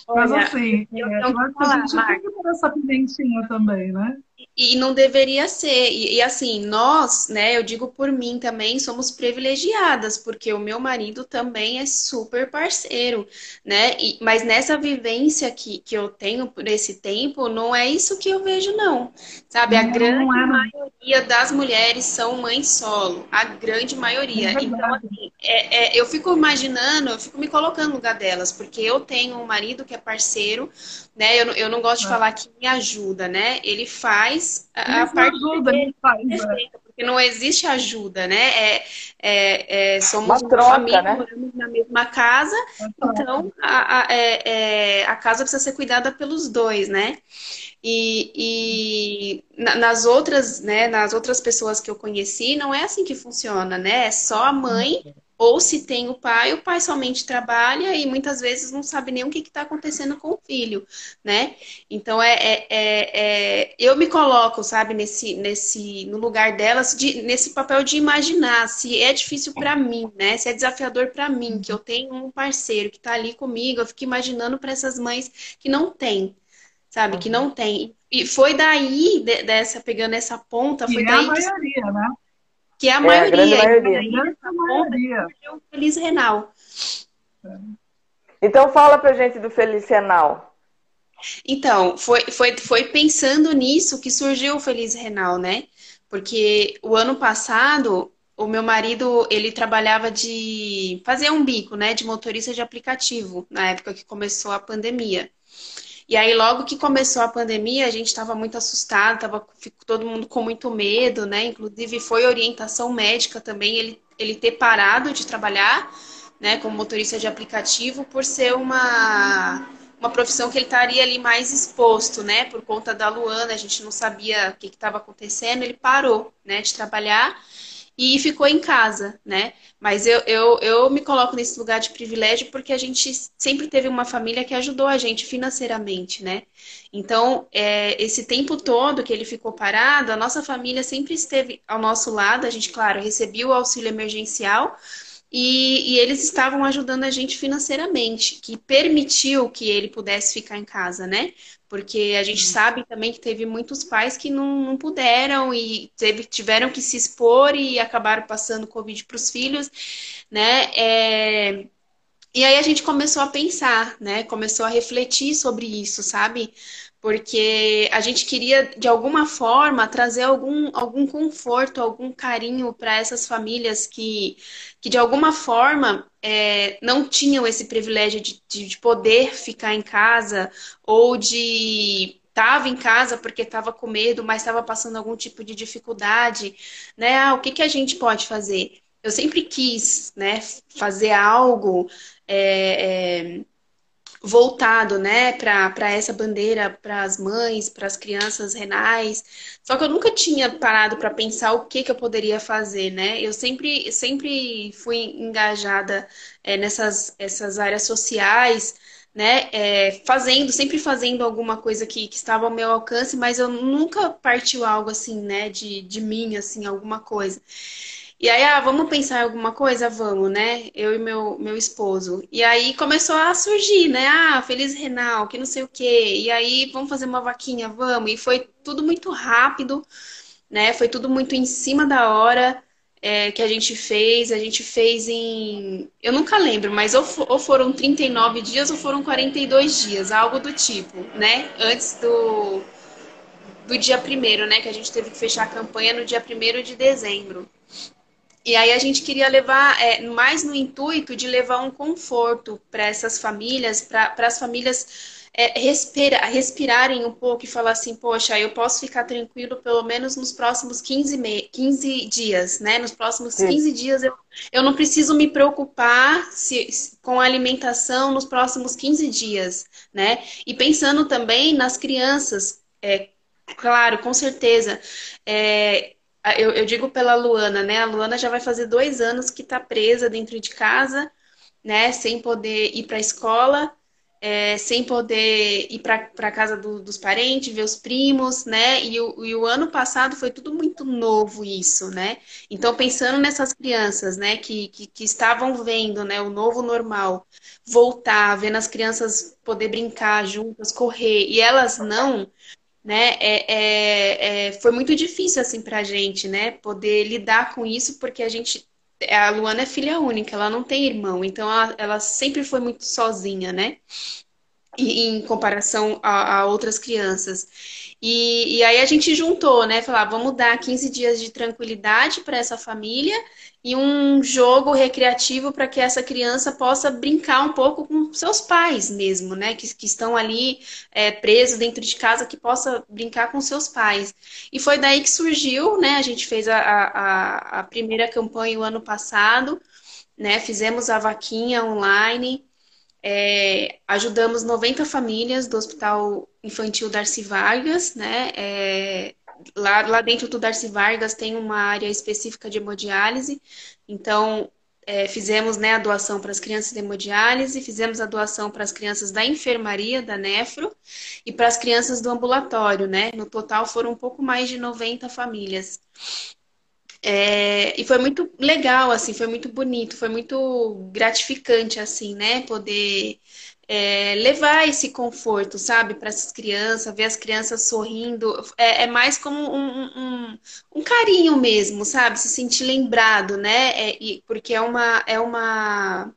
Olha, Mas assim, eu, eu, eu acho que a gente tem que essa pimentinha também, né? E não deveria ser. E, e, assim, nós, né, eu digo por mim também, somos privilegiadas, porque o meu marido também é super parceiro, né? E, mas nessa vivência que, que eu tenho por esse tempo, não é isso que eu vejo, não. Sabe, a não, grande não é. maioria das mulheres são mães solo. A grande maioria. É então, assim, é, é, eu fico imaginando, eu fico me colocando no lugar delas, porque eu tenho um marido que é parceiro, né? Eu, eu não gosto de é. falar que me ajuda, né? Ele faz a, a parte ajuda, dele, faz, é. porque não existe ajuda, né? É, é, é somos uma, troca, uma família, né? moramos na mesma casa, então a, a, é, a casa precisa ser cuidada pelos dois, né? E, e nas outras, né, nas outras pessoas que eu conheci, não é assim que funciona, né? É só a mãe ou se tem o pai, o pai somente trabalha e muitas vezes não sabe nem o que está acontecendo com o filho, né? Então é, é, é, é, eu me coloco, sabe, nesse, nesse, no lugar delas, de, nesse papel de imaginar se é difícil para mim, né? Se é desafiador para mim, que eu tenho um parceiro que está ali comigo, eu fico imaginando para essas mães que não têm, sabe, que não tem. E foi daí, dessa, pegando essa ponta, foi e daí. É a maioria, que... né? Que é a maioria. É a maioria. A maioria. O Feliz Renal. Então fala pra gente do Feliz Renal. Então, foi, foi, foi pensando nisso que surgiu o Feliz Renal, né? Porque o ano passado, o meu marido, ele trabalhava de fazer um bico, né? De motorista de aplicativo, na época que começou a pandemia. E aí, logo que começou a pandemia, a gente estava muito assustado, tava, todo mundo com muito medo, né? Inclusive, foi orientação médica também ele, ele ter parado de trabalhar, né, como motorista de aplicativo, por ser uma, uma profissão que ele estaria ali mais exposto, né? Por conta da Luana, a gente não sabia o que estava acontecendo, ele parou, né, de trabalhar e ficou em casa, né? Mas eu, eu, eu me coloco nesse lugar de privilégio porque a gente sempre teve uma família que ajudou a gente financeiramente, né? Então, é, esse tempo todo que ele ficou parado, a nossa família sempre esteve ao nosso lado. A gente, claro, recebia o auxílio emergencial, e, e, eles estavam ajudando a gente financeiramente, que permitiu que ele pudesse ficar em casa, né? Porque a gente uhum. sabe também que teve muitos pais que não, não puderam e teve, tiveram que se expor e acabaram passando Covid para os filhos, né? É... E aí a gente começou a pensar, né? Começou a refletir sobre isso, sabe? Porque a gente queria, de alguma forma, trazer algum, algum conforto, algum carinho para essas famílias que, que, de alguma forma, é, não tinham esse privilégio de, de, de poder ficar em casa ou de estava em casa porque estava com medo, mas estava passando algum tipo de dificuldade, né? Ah, o que, que a gente pode fazer? Eu sempre quis, né, fazer algo é, é, voltado, né, para essa bandeira, para as mães, para as crianças renais. Só que eu nunca tinha parado para pensar o que, que eu poderia fazer, né? Eu sempre, sempre fui engajada é, nessas essas áreas sociais, né, é, fazendo, sempre fazendo alguma coisa que, que estava ao meu alcance, mas eu nunca partiu algo assim, né, de, de mim, assim, alguma coisa. E aí, ah, vamos pensar em alguma coisa? Vamos, né? Eu e meu, meu esposo. E aí começou a surgir, né? Ah, Feliz Renal, que não sei o quê. E aí, vamos fazer uma vaquinha? Vamos. E foi tudo muito rápido, né? Foi tudo muito em cima da hora é, que a gente fez. A gente fez em. Eu nunca lembro, mas ou, ou foram 39 dias ou foram 42 dias, algo do tipo, né? Antes do, do dia primeiro, né? Que a gente teve que fechar a campanha no dia primeiro de dezembro. E aí a gente queria levar, é, mais no intuito de levar um conforto para essas famílias, para as famílias é, respira, respirarem um pouco e falar assim, poxa, eu posso ficar tranquilo pelo menos nos próximos 15, me 15 dias, né? Nos próximos Sim. 15 dias eu, eu não preciso me preocupar se, se, com a alimentação nos próximos 15 dias, né? E pensando também nas crianças, é, claro, com certeza. É, eu, eu, digo pela Luana, né? A Luana já vai fazer dois anos que está presa dentro de casa, né? Sem poder ir para a escola, é, sem poder ir para a casa do, dos parentes, ver os primos, né? E o, e o, ano passado foi tudo muito novo isso, né? Então, pensando nessas crianças, né? Que, que, que estavam vendo, né? O novo normal voltar, vendo as crianças poder brincar juntas, correr, e elas não né? É, é, é, foi muito difícil assim para a gente, né? Poder lidar com isso, porque a gente a Luana é filha única, ela não tem irmão, então ela, ela sempre foi muito sozinha, né? em comparação a, a outras crianças. E, e, aí a gente juntou, né? Falar, vamos dar 15 dias de tranquilidade para essa família e um jogo recreativo para que essa criança possa brincar um pouco com seus pais mesmo, né? Que, que estão ali é, presos dentro de casa, que possa brincar com seus pais. E foi daí que surgiu, né? A gente fez a, a, a primeira campanha o ano passado, né? Fizemos a vaquinha online. É, ajudamos 90 famílias do Hospital Infantil Darcy Vargas, né? É, lá, lá dentro do Darcy Vargas tem uma área específica de hemodiálise, então é, fizemos né, a doação para as crianças de hemodiálise, fizemos a doação para as crianças da enfermaria, da nefro, e para as crianças do ambulatório, né? No total foram um pouco mais de 90 famílias. É, e foi muito legal, assim, foi muito bonito, foi muito gratificante, assim, né? Poder é, levar esse conforto, sabe, para essas crianças, ver as crianças sorrindo. É, é mais como um, um, um, carinho mesmo, sabe? Se sentir lembrado, né? É, e, porque é uma, é uma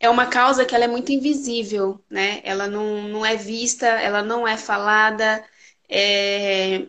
é uma causa que ela é muito invisível, né? Ela não, não é vista, ela não é falada. É,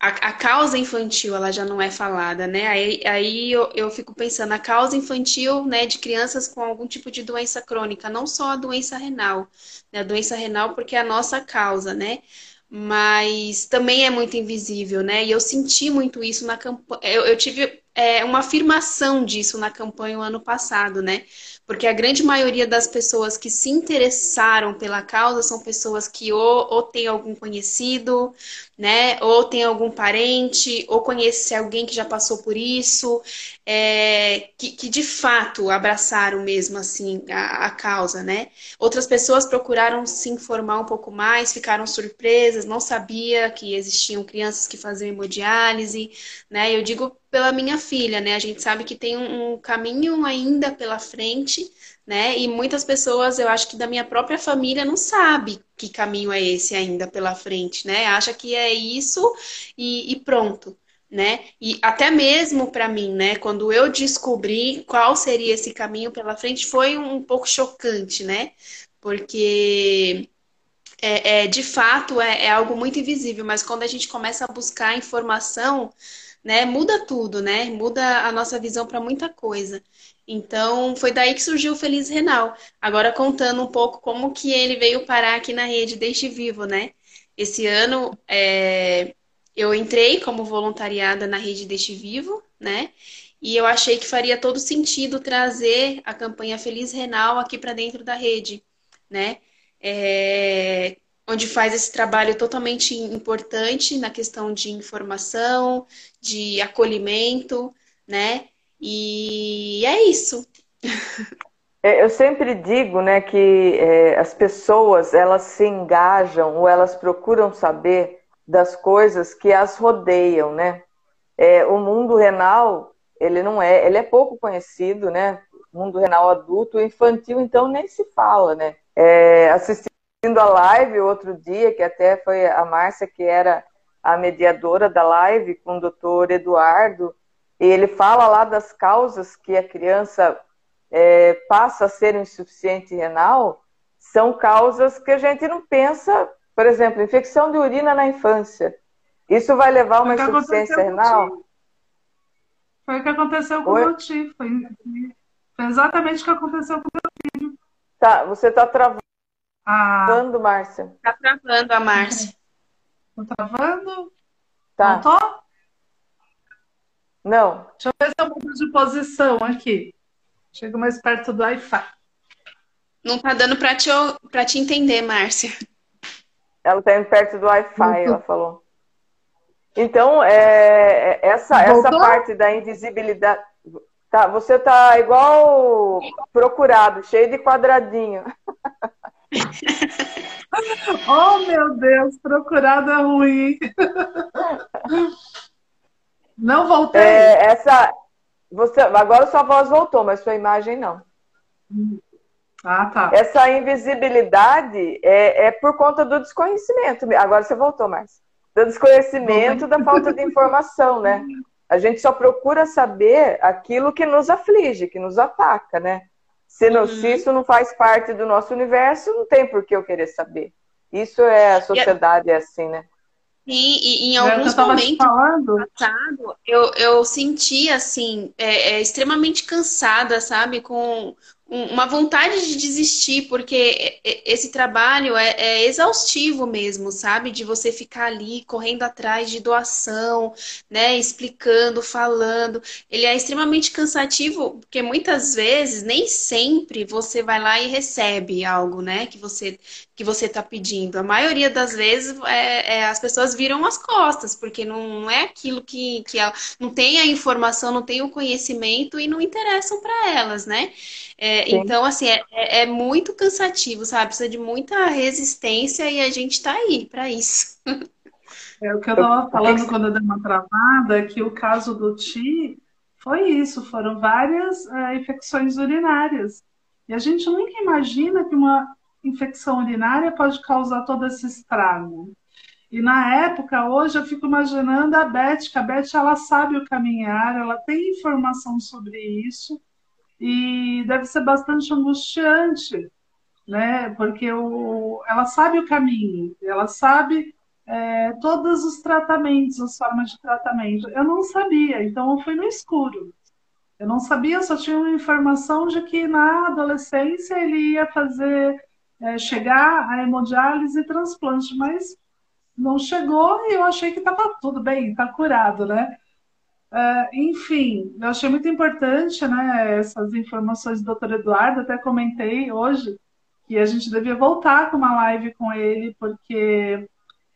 a, a, causa infantil ela já não é falada, né? Aí, aí eu, eu fico pensando, a causa infantil né, de crianças com algum tipo de doença crônica, não só a doença renal, né? A doença renal porque é a nossa causa, né? Mas também é muito invisível, né? E eu senti muito isso na campanha. Eu, eu tive é, uma afirmação disso na campanha o ano passado, né? Porque a grande maioria das pessoas que se interessaram pela causa são pessoas que ou, ou têm algum conhecido, né? Ou tem algum parente, ou conhece alguém que já passou por isso, é, que, que, de fato abraçaram mesmo assim a, a, causa, né? Outras pessoas procuraram se informar um pouco mais, ficaram surpresas, não sabia que existiam crianças que faziam hemodiálise, né? Eu digo pela minha filha, né? A gente sabe que tem um, caminho ainda pela frente, né? E muitas pessoas, eu acho que da minha própria família, não sabe que caminho é esse ainda pela frente, né? Acha que é isso e, e pronto, né? E até mesmo para mim, né? Quando eu descobri qual seria esse caminho pela frente, foi um, um pouco chocante, né? Porque é, é de fato é, é algo muito invisível, mas quando a gente começa a buscar informação né? Muda tudo, né? Muda a nossa visão para muita coisa. Então, foi daí que surgiu o Feliz Renal. Agora contando um pouco como que ele veio parar aqui na rede Deixe Vivo, né? Esse ano é, eu entrei como voluntariada na rede Deixe Vivo, né? E eu achei que faria todo sentido trazer a campanha Feliz Renal aqui para dentro da rede, né? É, onde faz esse trabalho totalmente importante na questão de informação, de acolhimento, né? E é isso. (laughs) É, eu sempre digo, né, que é, as pessoas elas se engajam ou elas procuram saber das coisas que as rodeiam, né? É, o mundo renal ele não é, ele é pouco conhecido, né? Mundo renal adulto, infantil, então nem se fala, né? É, assistindo a live outro dia, que até foi a Márcia que era a mediadora da live com o doutor Eduardo, e ele fala lá das causas que a criança é, passa a ser insuficiente renal, são causas que a gente não pensa, por exemplo, infecção de urina na infância. Isso vai levar a uma insuficiência renal? Foi o que aconteceu com o meu tio. Foi, exatamente o que aconteceu com o meu filho. Tá, você está travando, ah. Márcia. Está travando a Márcia. Tá travando? Tá. Voltou? Não. Deixa eu ver se eu mudo de posição aqui. Chego mais perto do Wi-Fi. Não tá dando para te, pra te entender, Márcia. Ela tá indo perto do Wi-Fi, ela falou. Então, é, é essa, essa parte da invisibilidade. Tá, você tá igual procurado, cheio de quadradinho. (laughs) (laughs) oh, meu Deus, procurado é ruim. Não voltei. É, essa, você, agora sua voz voltou, mas sua imagem não. Ah, tá. Essa invisibilidade é, é por conta do desconhecimento. Agora você voltou, mais. Do desconhecimento, da falta de informação, né? A gente só procura saber aquilo que nos aflige, que nos ataca, né? Se, não, uhum. se isso não faz parte do nosso universo, não tem por que eu querer saber. Isso é a sociedade, é assim, né? Sim, e em alguns momentos passado, eu, eu senti assim, é, é, extremamente cansada, sabe? Com uma vontade de desistir, porque esse trabalho é, é, exaustivo mesmo, sabe? De você ficar ali correndo atrás de doação, né? Explicando, falando. Ele é extremamente cansativo, porque muitas vezes, nem sempre, você vai lá e recebe algo, né? Que você que você está pedindo. A maioria das vezes é, é, as pessoas viram as costas, porque não é aquilo que, que ela, não tem a informação, não tem o conhecimento e não interessam para elas, né? É, então, assim, é, é, é, muito cansativo, sabe? Precisa de muita resistência e a gente está aí para isso. É o que eu estava falando quando eu dei uma travada, é que o caso do Ti foi isso, foram várias é, infecções urinárias. E a gente nunca imagina que uma infecção urinária pode causar todo esse estrago. E na época, hoje eu fico imaginando a Beth, que a Beth ela sabe o caminhar, ela tem informação sobre isso e deve ser bastante angustiante, né? Porque o, ela sabe o caminho, ela sabe é, todos os tratamentos, as formas de tratamento. Eu não sabia, então eu fui no escuro. Eu não sabia, só tinha uma informação de que na adolescência ele ia fazer é, chegar a hemodiálise e transplante, mas não chegou e eu achei que estava tudo bem, está curado, né? Uh, enfim, eu achei muito importante né, essas informações do doutor Eduardo, até comentei hoje que a gente devia voltar com uma live com ele, porque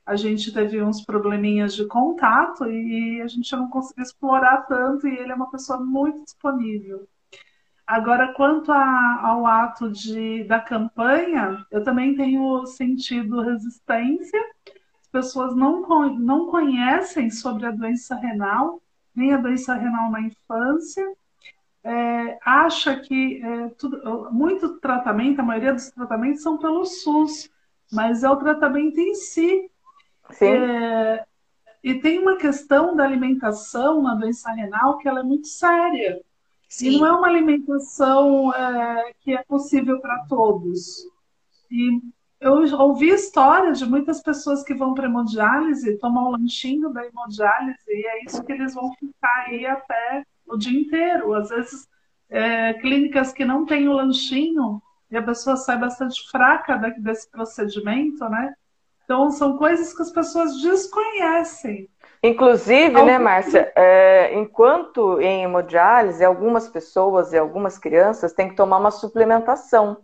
a gente teve uns probleminhas de contato e a gente não conseguiu explorar tanto, e ele é uma pessoa muito disponível. Agora, quanto a, ao ato de, da campanha, eu também tenho sentido resistência. As pessoas não, não conhecem sobre a doença renal, nem a doença renal na infância. É, acha que é, tudo, muito tratamento, a maioria dos tratamentos são pelo SUS, mas é o tratamento em si. É, e tem uma questão da alimentação na doença renal que ela é muito séria. Sim. E não é uma alimentação é, que é possível para todos. E eu ouvi histórias de muitas pessoas que vão para hemodiálise, tomam o lanchinho da hemodiálise, e é isso que eles vão ficar aí até o dia inteiro. Às vezes, é, clínicas que não têm o lanchinho, e a pessoa sai bastante fraca desse procedimento, né? Então, são coisas que as pessoas desconhecem. Inclusive, né, Márcia, é, enquanto em hemodiálise, algumas pessoas e algumas crianças têm que tomar uma suplementação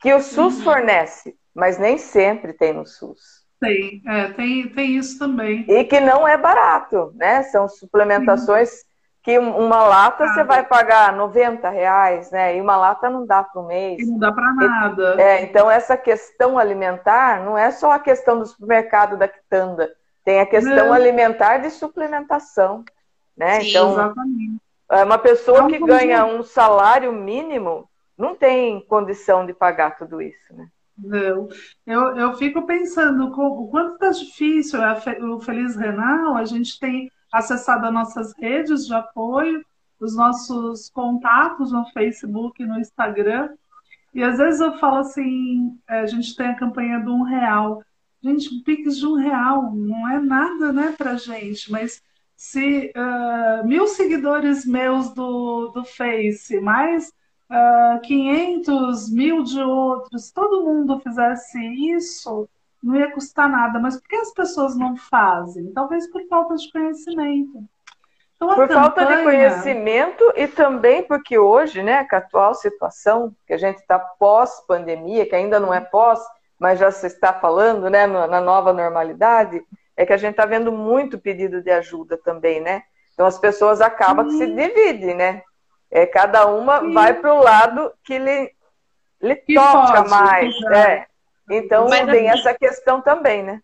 que o SUS uhum. fornece, mas nem sempre tem no SUS. Tem, é, tem, tem isso também. E que não é barato, né? São suplementações que uma lata você vai pagar 90 reais, né? E uma lata não dá para um mês. E não dá para nada. É, então, essa questão alimentar não é só a questão do supermercado da quitanda tem a questão Não. alimentar de suplementação, né? Sim, então, exatamente. É uma pessoa que ganha um salário mínimo não tem condição de pagar tudo isso, né? Não. Eu, eu fico pensando o quanto está difícil o Feliz Renal, a gente tem acessado as nossas redes de apoio, os nossos contatos no Facebook e no Instagram. E às vezes eu falo assim, é, a gente tem a campanha do um real. Gente, um Pix de um real não é nada, né, pra gente, mas se uh, mil seguidores meus do, do Face, mais uh, ah, 500 mil de outros, todo mundo fizesse isso, não ia custar nada. Mas por que as pessoas não fazem? Talvez por falta de conhecimento. Então, por campanha... falta de conhecimento e também porque hoje, né, com a atual situação, que a gente está pós-pandemia, que ainda não é pós, mas já se está falando, né, na nova normalidade, é que a gente está vendo muito pedido de ajuda também, né? Então as pessoas acabam que se dividem, né? É, cada uma Sim. vai para o lado que lhe, lhe que toca pode, mais. É. Então mas, tem essa questão também, né?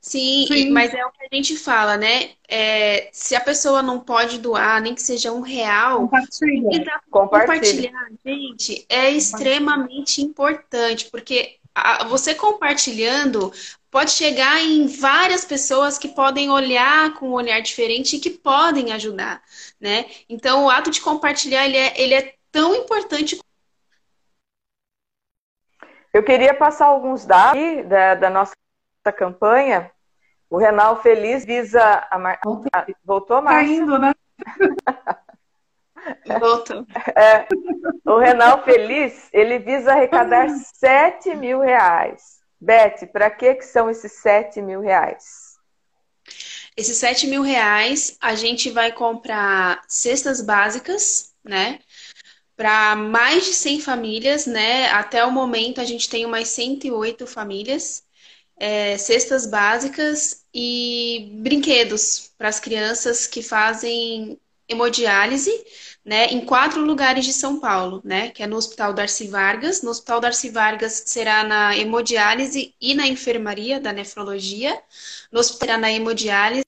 Sim, Sim, mas é o que a gente fala, né? É, se a pessoa não pode doar, nem que seja um real, compartilha. compartilhar, gente, é extremamente importante, porque a, você compartilhando pode chegar em várias pessoas que podem olhar com um olhar diferente e que podem ajudar, né? Então, o ato de compartilhar, ele é, ele é tão importante. Eu queria passar alguns dados da, da nossa campanha o Renal Feliz visa a Mar... Voltou, mais Caindo, né? (laughs) Voltou. É, o Renal Feliz, ele visa arrecadar 7 mil reais. Beth, para que, que são esses 7 mil reais? Esses 7 mil reais, a gente vai comprar cestas básicas, né? Para mais de 100 famílias, né? Até o momento, a gente tem umas 108 famílias é, cestas básicas e brinquedos para as crianças que fazem hemodiálise, né, em quatro lugares de São Paulo, né, que é no Hospital Darcy Vargas. No Hospital Darcy Vargas será na hemodiálise e na enfermaria da nefrologia. No hospital será na hemodiálise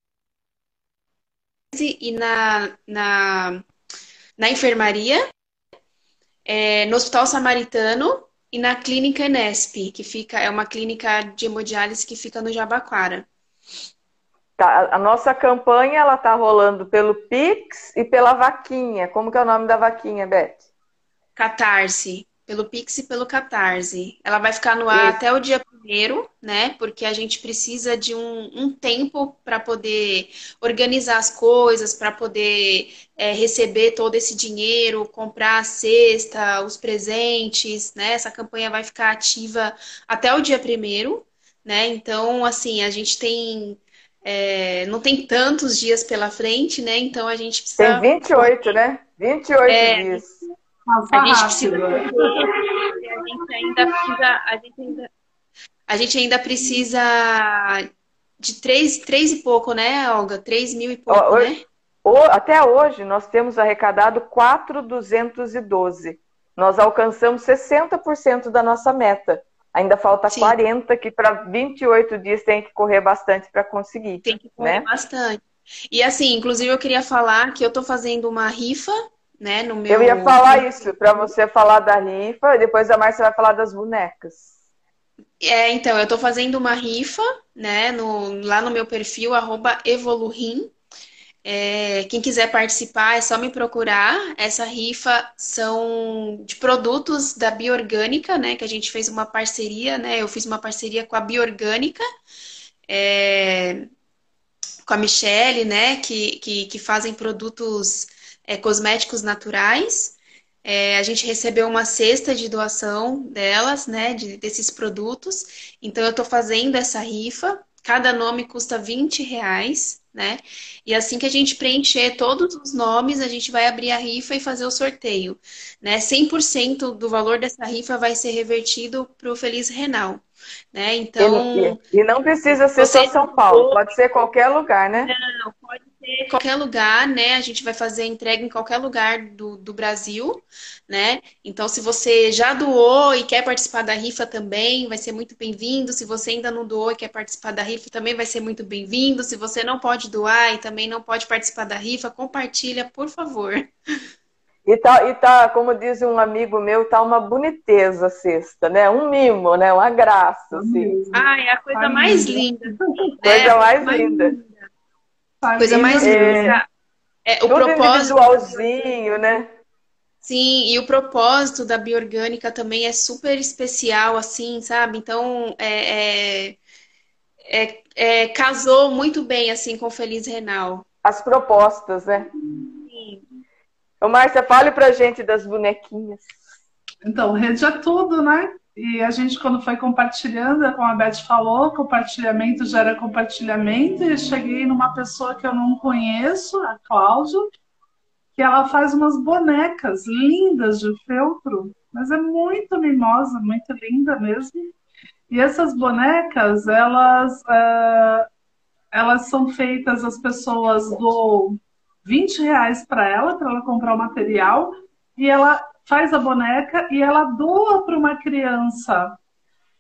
e na, na, na enfermaria. É, no Hospital Samaritano e na clínica Enesp, que fica é uma clínica de hemodiálise que fica no Jabaquara. Tá, a nossa campanha ela tá rolando pelo Pix e pela vaquinha. Como que é o nome da vaquinha, Beth? Catarse pelo Pix e pelo Catarse. Ela vai ficar no ar Isso. até o dia primeiro, né? Porque a gente precisa de um, um tempo para poder organizar as coisas, para poder é, receber todo esse dinheiro, comprar a cesta, os presentes, né? Essa campanha vai ficar ativa até o dia primeiro, né? Então, assim, a gente tem. É, não tem tantos dias pela frente, né? Então a gente precisa. Tem 28, né? 28 é, dias. A gente precisa. A gente ainda precisa. A gente ainda, a gente ainda precisa de três, três e pouco, né, Olga? Três mil e pouco, hoje, né? Até hoje, nós temos arrecadado 4,212. Nós alcançamos 60% da nossa meta. Ainda falta Sim. 40, que para 28 dias tem que correr bastante para conseguir. Tem que correr né? bastante. E assim, inclusive eu queria falar que eu estou fazendo uma rifa né? No meu... Eu ia falar isso, para você falar da rifa, e depois a Márcia vai falar das bonecas. É, então, eu estou fazendo uma rifa, né, no, lá no meu perfil, arroba Evolurim. É, quem quiser participar é só me procurar. Essa rifa são de produtos da Bioorgânica, né? Que a gente fez uma parceria, né? Eu fiz uma parceria com a Bioorgânica, é, com a Michelle, né? Que, que, que fazem produtos é, cosméticos naturais. É, a gente recebeu uma cesta de doação delas, né, de, desses produtos. Então, eu estou fazendo essa rifa. Cada nome custa 20 reais, né? E assim que a gente preencher todos os nomes, a gente vai abrir a rifa e fazer o sorteio. Né? 100% do valor dessa rifa vai ser revertido para o Feliz Renal. Né? Então. E, e não precisa ser só São Paulo, pode ser qualquer lugar, né? Não, pode ser qualquer lugar, né? A gente vai fazer entrega em qualquer lugar do, do Brasil, né? Então, se você já doou e quer participar da rifa também, vai ser muito bem-vindo. Se você ainda não doou e quer participar da rifa, também vai ser muito bem-vindo. Se você não pode doar e também não pode participar da rifa, compartilha, por favor. E tá, e tá, como diz um amigo meu, tá uma boniteza a cesta, né? Um mimo, né? Uma graça, assim. Ai, é a coisa mais linda. Assim, coisa né? mais, mais linda. linda. Coisa mais linda. É, é o propósito. individualzinho, né? Sim, e o propósito da bioorgânica também é super especial, assim, sabe? Então, é, é, é, é casou muito bem, assim, com o Feliz Renal. As propostas, né? Sim. Ô, Márcia, fale pra gente das bonequinhas. Então, rede é tudo, né? E a gente, quando foi compartilhando, como a Beth falou, compartilhamento gera compartilhamento. E cheguei numa pessoa que eu não conheço, a Cláudia, que ela faz umas bonecas lindas de feltro, mas é muito mimosa, muito linda mesmo. E essas bonecas, elas, é, elas são feitas, as pessoas do 20 reais para ela, para ela comprar o material, e ela faz a boneca e ela doa para uma criança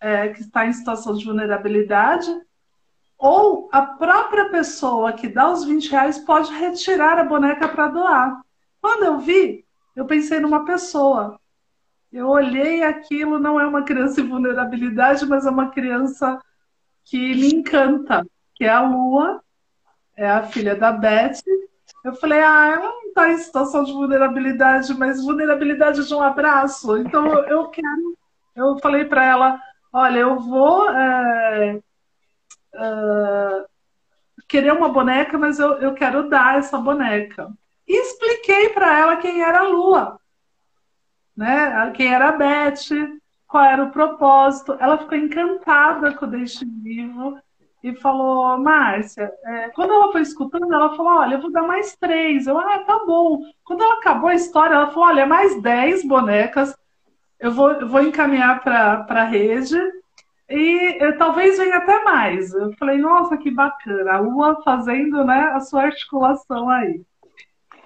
é, que está em situação de vulnerabilidade. ou a própria pessoa que dá os 20 reais pode retirar a boneca para doar. Quando eu vi, eu pensei numa pessoa. Eu olhei aquilo, não é uma criança em vulnerabilidade, mas é uma criança que me encanta, que é a Lua, é a filha da Beth. Eu falei, ah, ela não está em situação de vulnerabilidade, mas vulnerabilidade de um abraço. Então eu quero. Eu falei para ela, olha, eu vou é, é, querer uma boneca, mas eu, eu quero dar essa boneca. E expliquei para ela quem era a Lua, né? quem era a Beth, qual era o propósito. Ela ficou encantada com o Deixe Vivo e falou, Márcia, é, quando ela foi escutando, ela falou, olha, eu vou dar mais três. Eu, ah, tá bom. Quando ela acabou a história, ela falou, olha, mais dez bonecas, eu vou, eu vou encaminhar para a rede e eu, talvez venha até mais. Eu falei, nossa, que bacana, a Lua fazendo né, a sua articulação aí.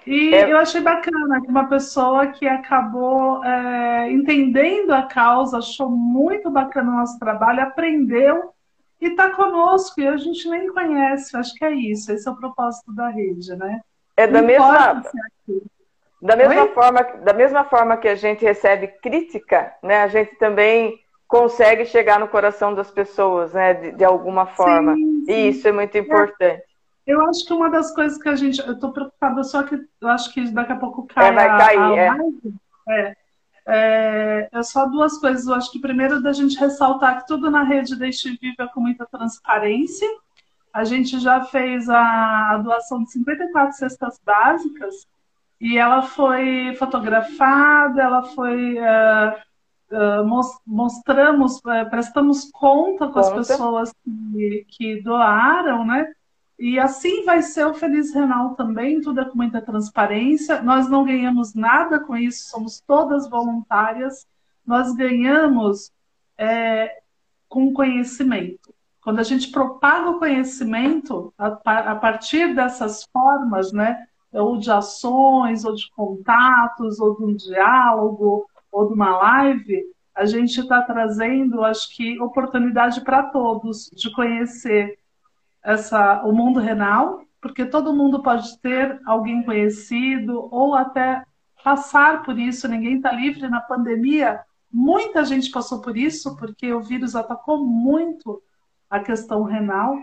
E é... eu achei bacana que uma pessoa que acabou é, entendendo a causa, achou muito bacana o nosso trabalho, aprendeu e está conosco, e a gente nem conhece. Acho que é isso, esse é o propósito da rede, né? É da mesma, da mesma forma, da mesma forma que a gente recebe crítica, né? A gente também consegue chegar no coração das pessoas, né? De, de alguma forma. Sim, sim. E isso é muito importante. Eu acho que uma das coisas que a gente. Eu estou preocupada só que eu acho que daqui a pouco cai. É, vai cair, a, a é. é. É, é só duas coisas. Eu acho que primeiro da gente ressaltar que tudo na rede Deixe Vivo é com muita transparência. A gente já fez a, a doação de 54 cestas básicas e ela foi fotografada, ela foi. Uh, uh, mostramos, uh, prestamos conta com conta. as pessoas que, que doaram, né? E assim vai ser o Feliz Renal também, tudo é com muita transparência. Nós não ganhamos nada com isso, somos todas voluntárias. Nós ganhamos é, com conhecimento. Quando a gente propaga o conhecimento, a, a partir dessas formas, né, ou de ações, ou de contatos, ou de um diálogo, ou de uma live, a gente está trazendo, acho que, oportunidade para todos de conhecer essa, o mundo renal, porque todo mundo pode ter alguém conhecido ou até passar por isso, ninguém está livre na pandemia. Muita gente passou por isso, porque o vírus atacou muito a questão renal.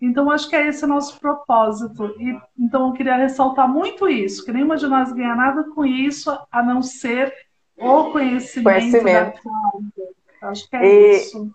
Então, acho que é esse o nosso propósito. E, então, eu queria ressaltar muito isso, que nenhuma de nós ganha nada com isso, a não ser o conhecimento, conhecimento. Acho que é e, isso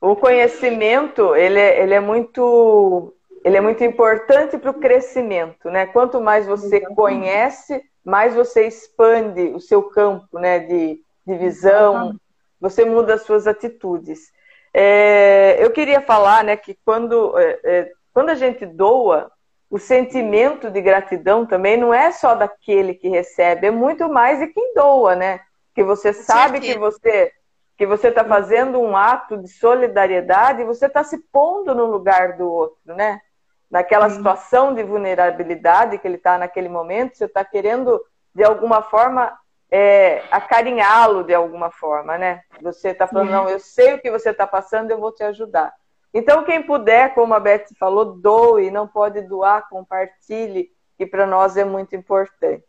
o conhecimento ele é, ele é muito ele é muito importante para o crescimento, né? Quanto mais você conhece, mais você expande o seu campo, né? De, de visão, você muda as suas atitudes. É, eu queria falar, né? Que quando é, é, quando a gente doa, o sentimento de gratidão também não é só daquele que recebe, é muito mais de quem doa, né? Que você sabe que você que você está fazendo um ato de solidariedade e você está se pondo no lugar do outro, né? Naquela situação de vulnerabilidade que ele está naquele momento, você está querendo, de alguma forma, é, acarinhá-lo de alguma forma, né? Você está falando, não, eu sei o que você está passando, eu vou te ajudar. Então, quem puder, como a Beth falou, doe, não pode doar, compartilhe, que para nós é muito importante.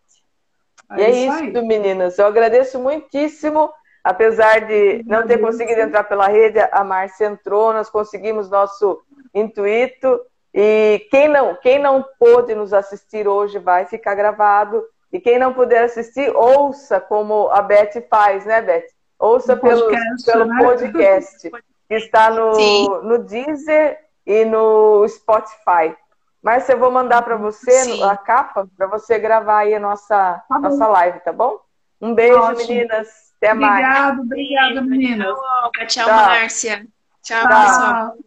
É e é isso, isso meninas. Eu agradeço muitíssimo Apesar de não ter conseguido entrar pela rede, a Márcia entrou, nós conseguimos nosso intuito. E quem não, quem não pôde nos assistir hoje vai ficar gravado. E quem não puder assistir, ouça como a Beth faz, né, Beth? Ouça pelo, podcast, pelo né? podcast, (laughs) que está no, no Deezer e no Spotify. Márcia, eu vou mandar para você Sim. a capa para você gravar aí a nossa, tá nossa live, tá bom? Um beijo, Ótimo. meninas. Até mais. Obrigado, obrigada, meninas. Tchau, tchau, Márcia. Tchau, tchau. pessoal.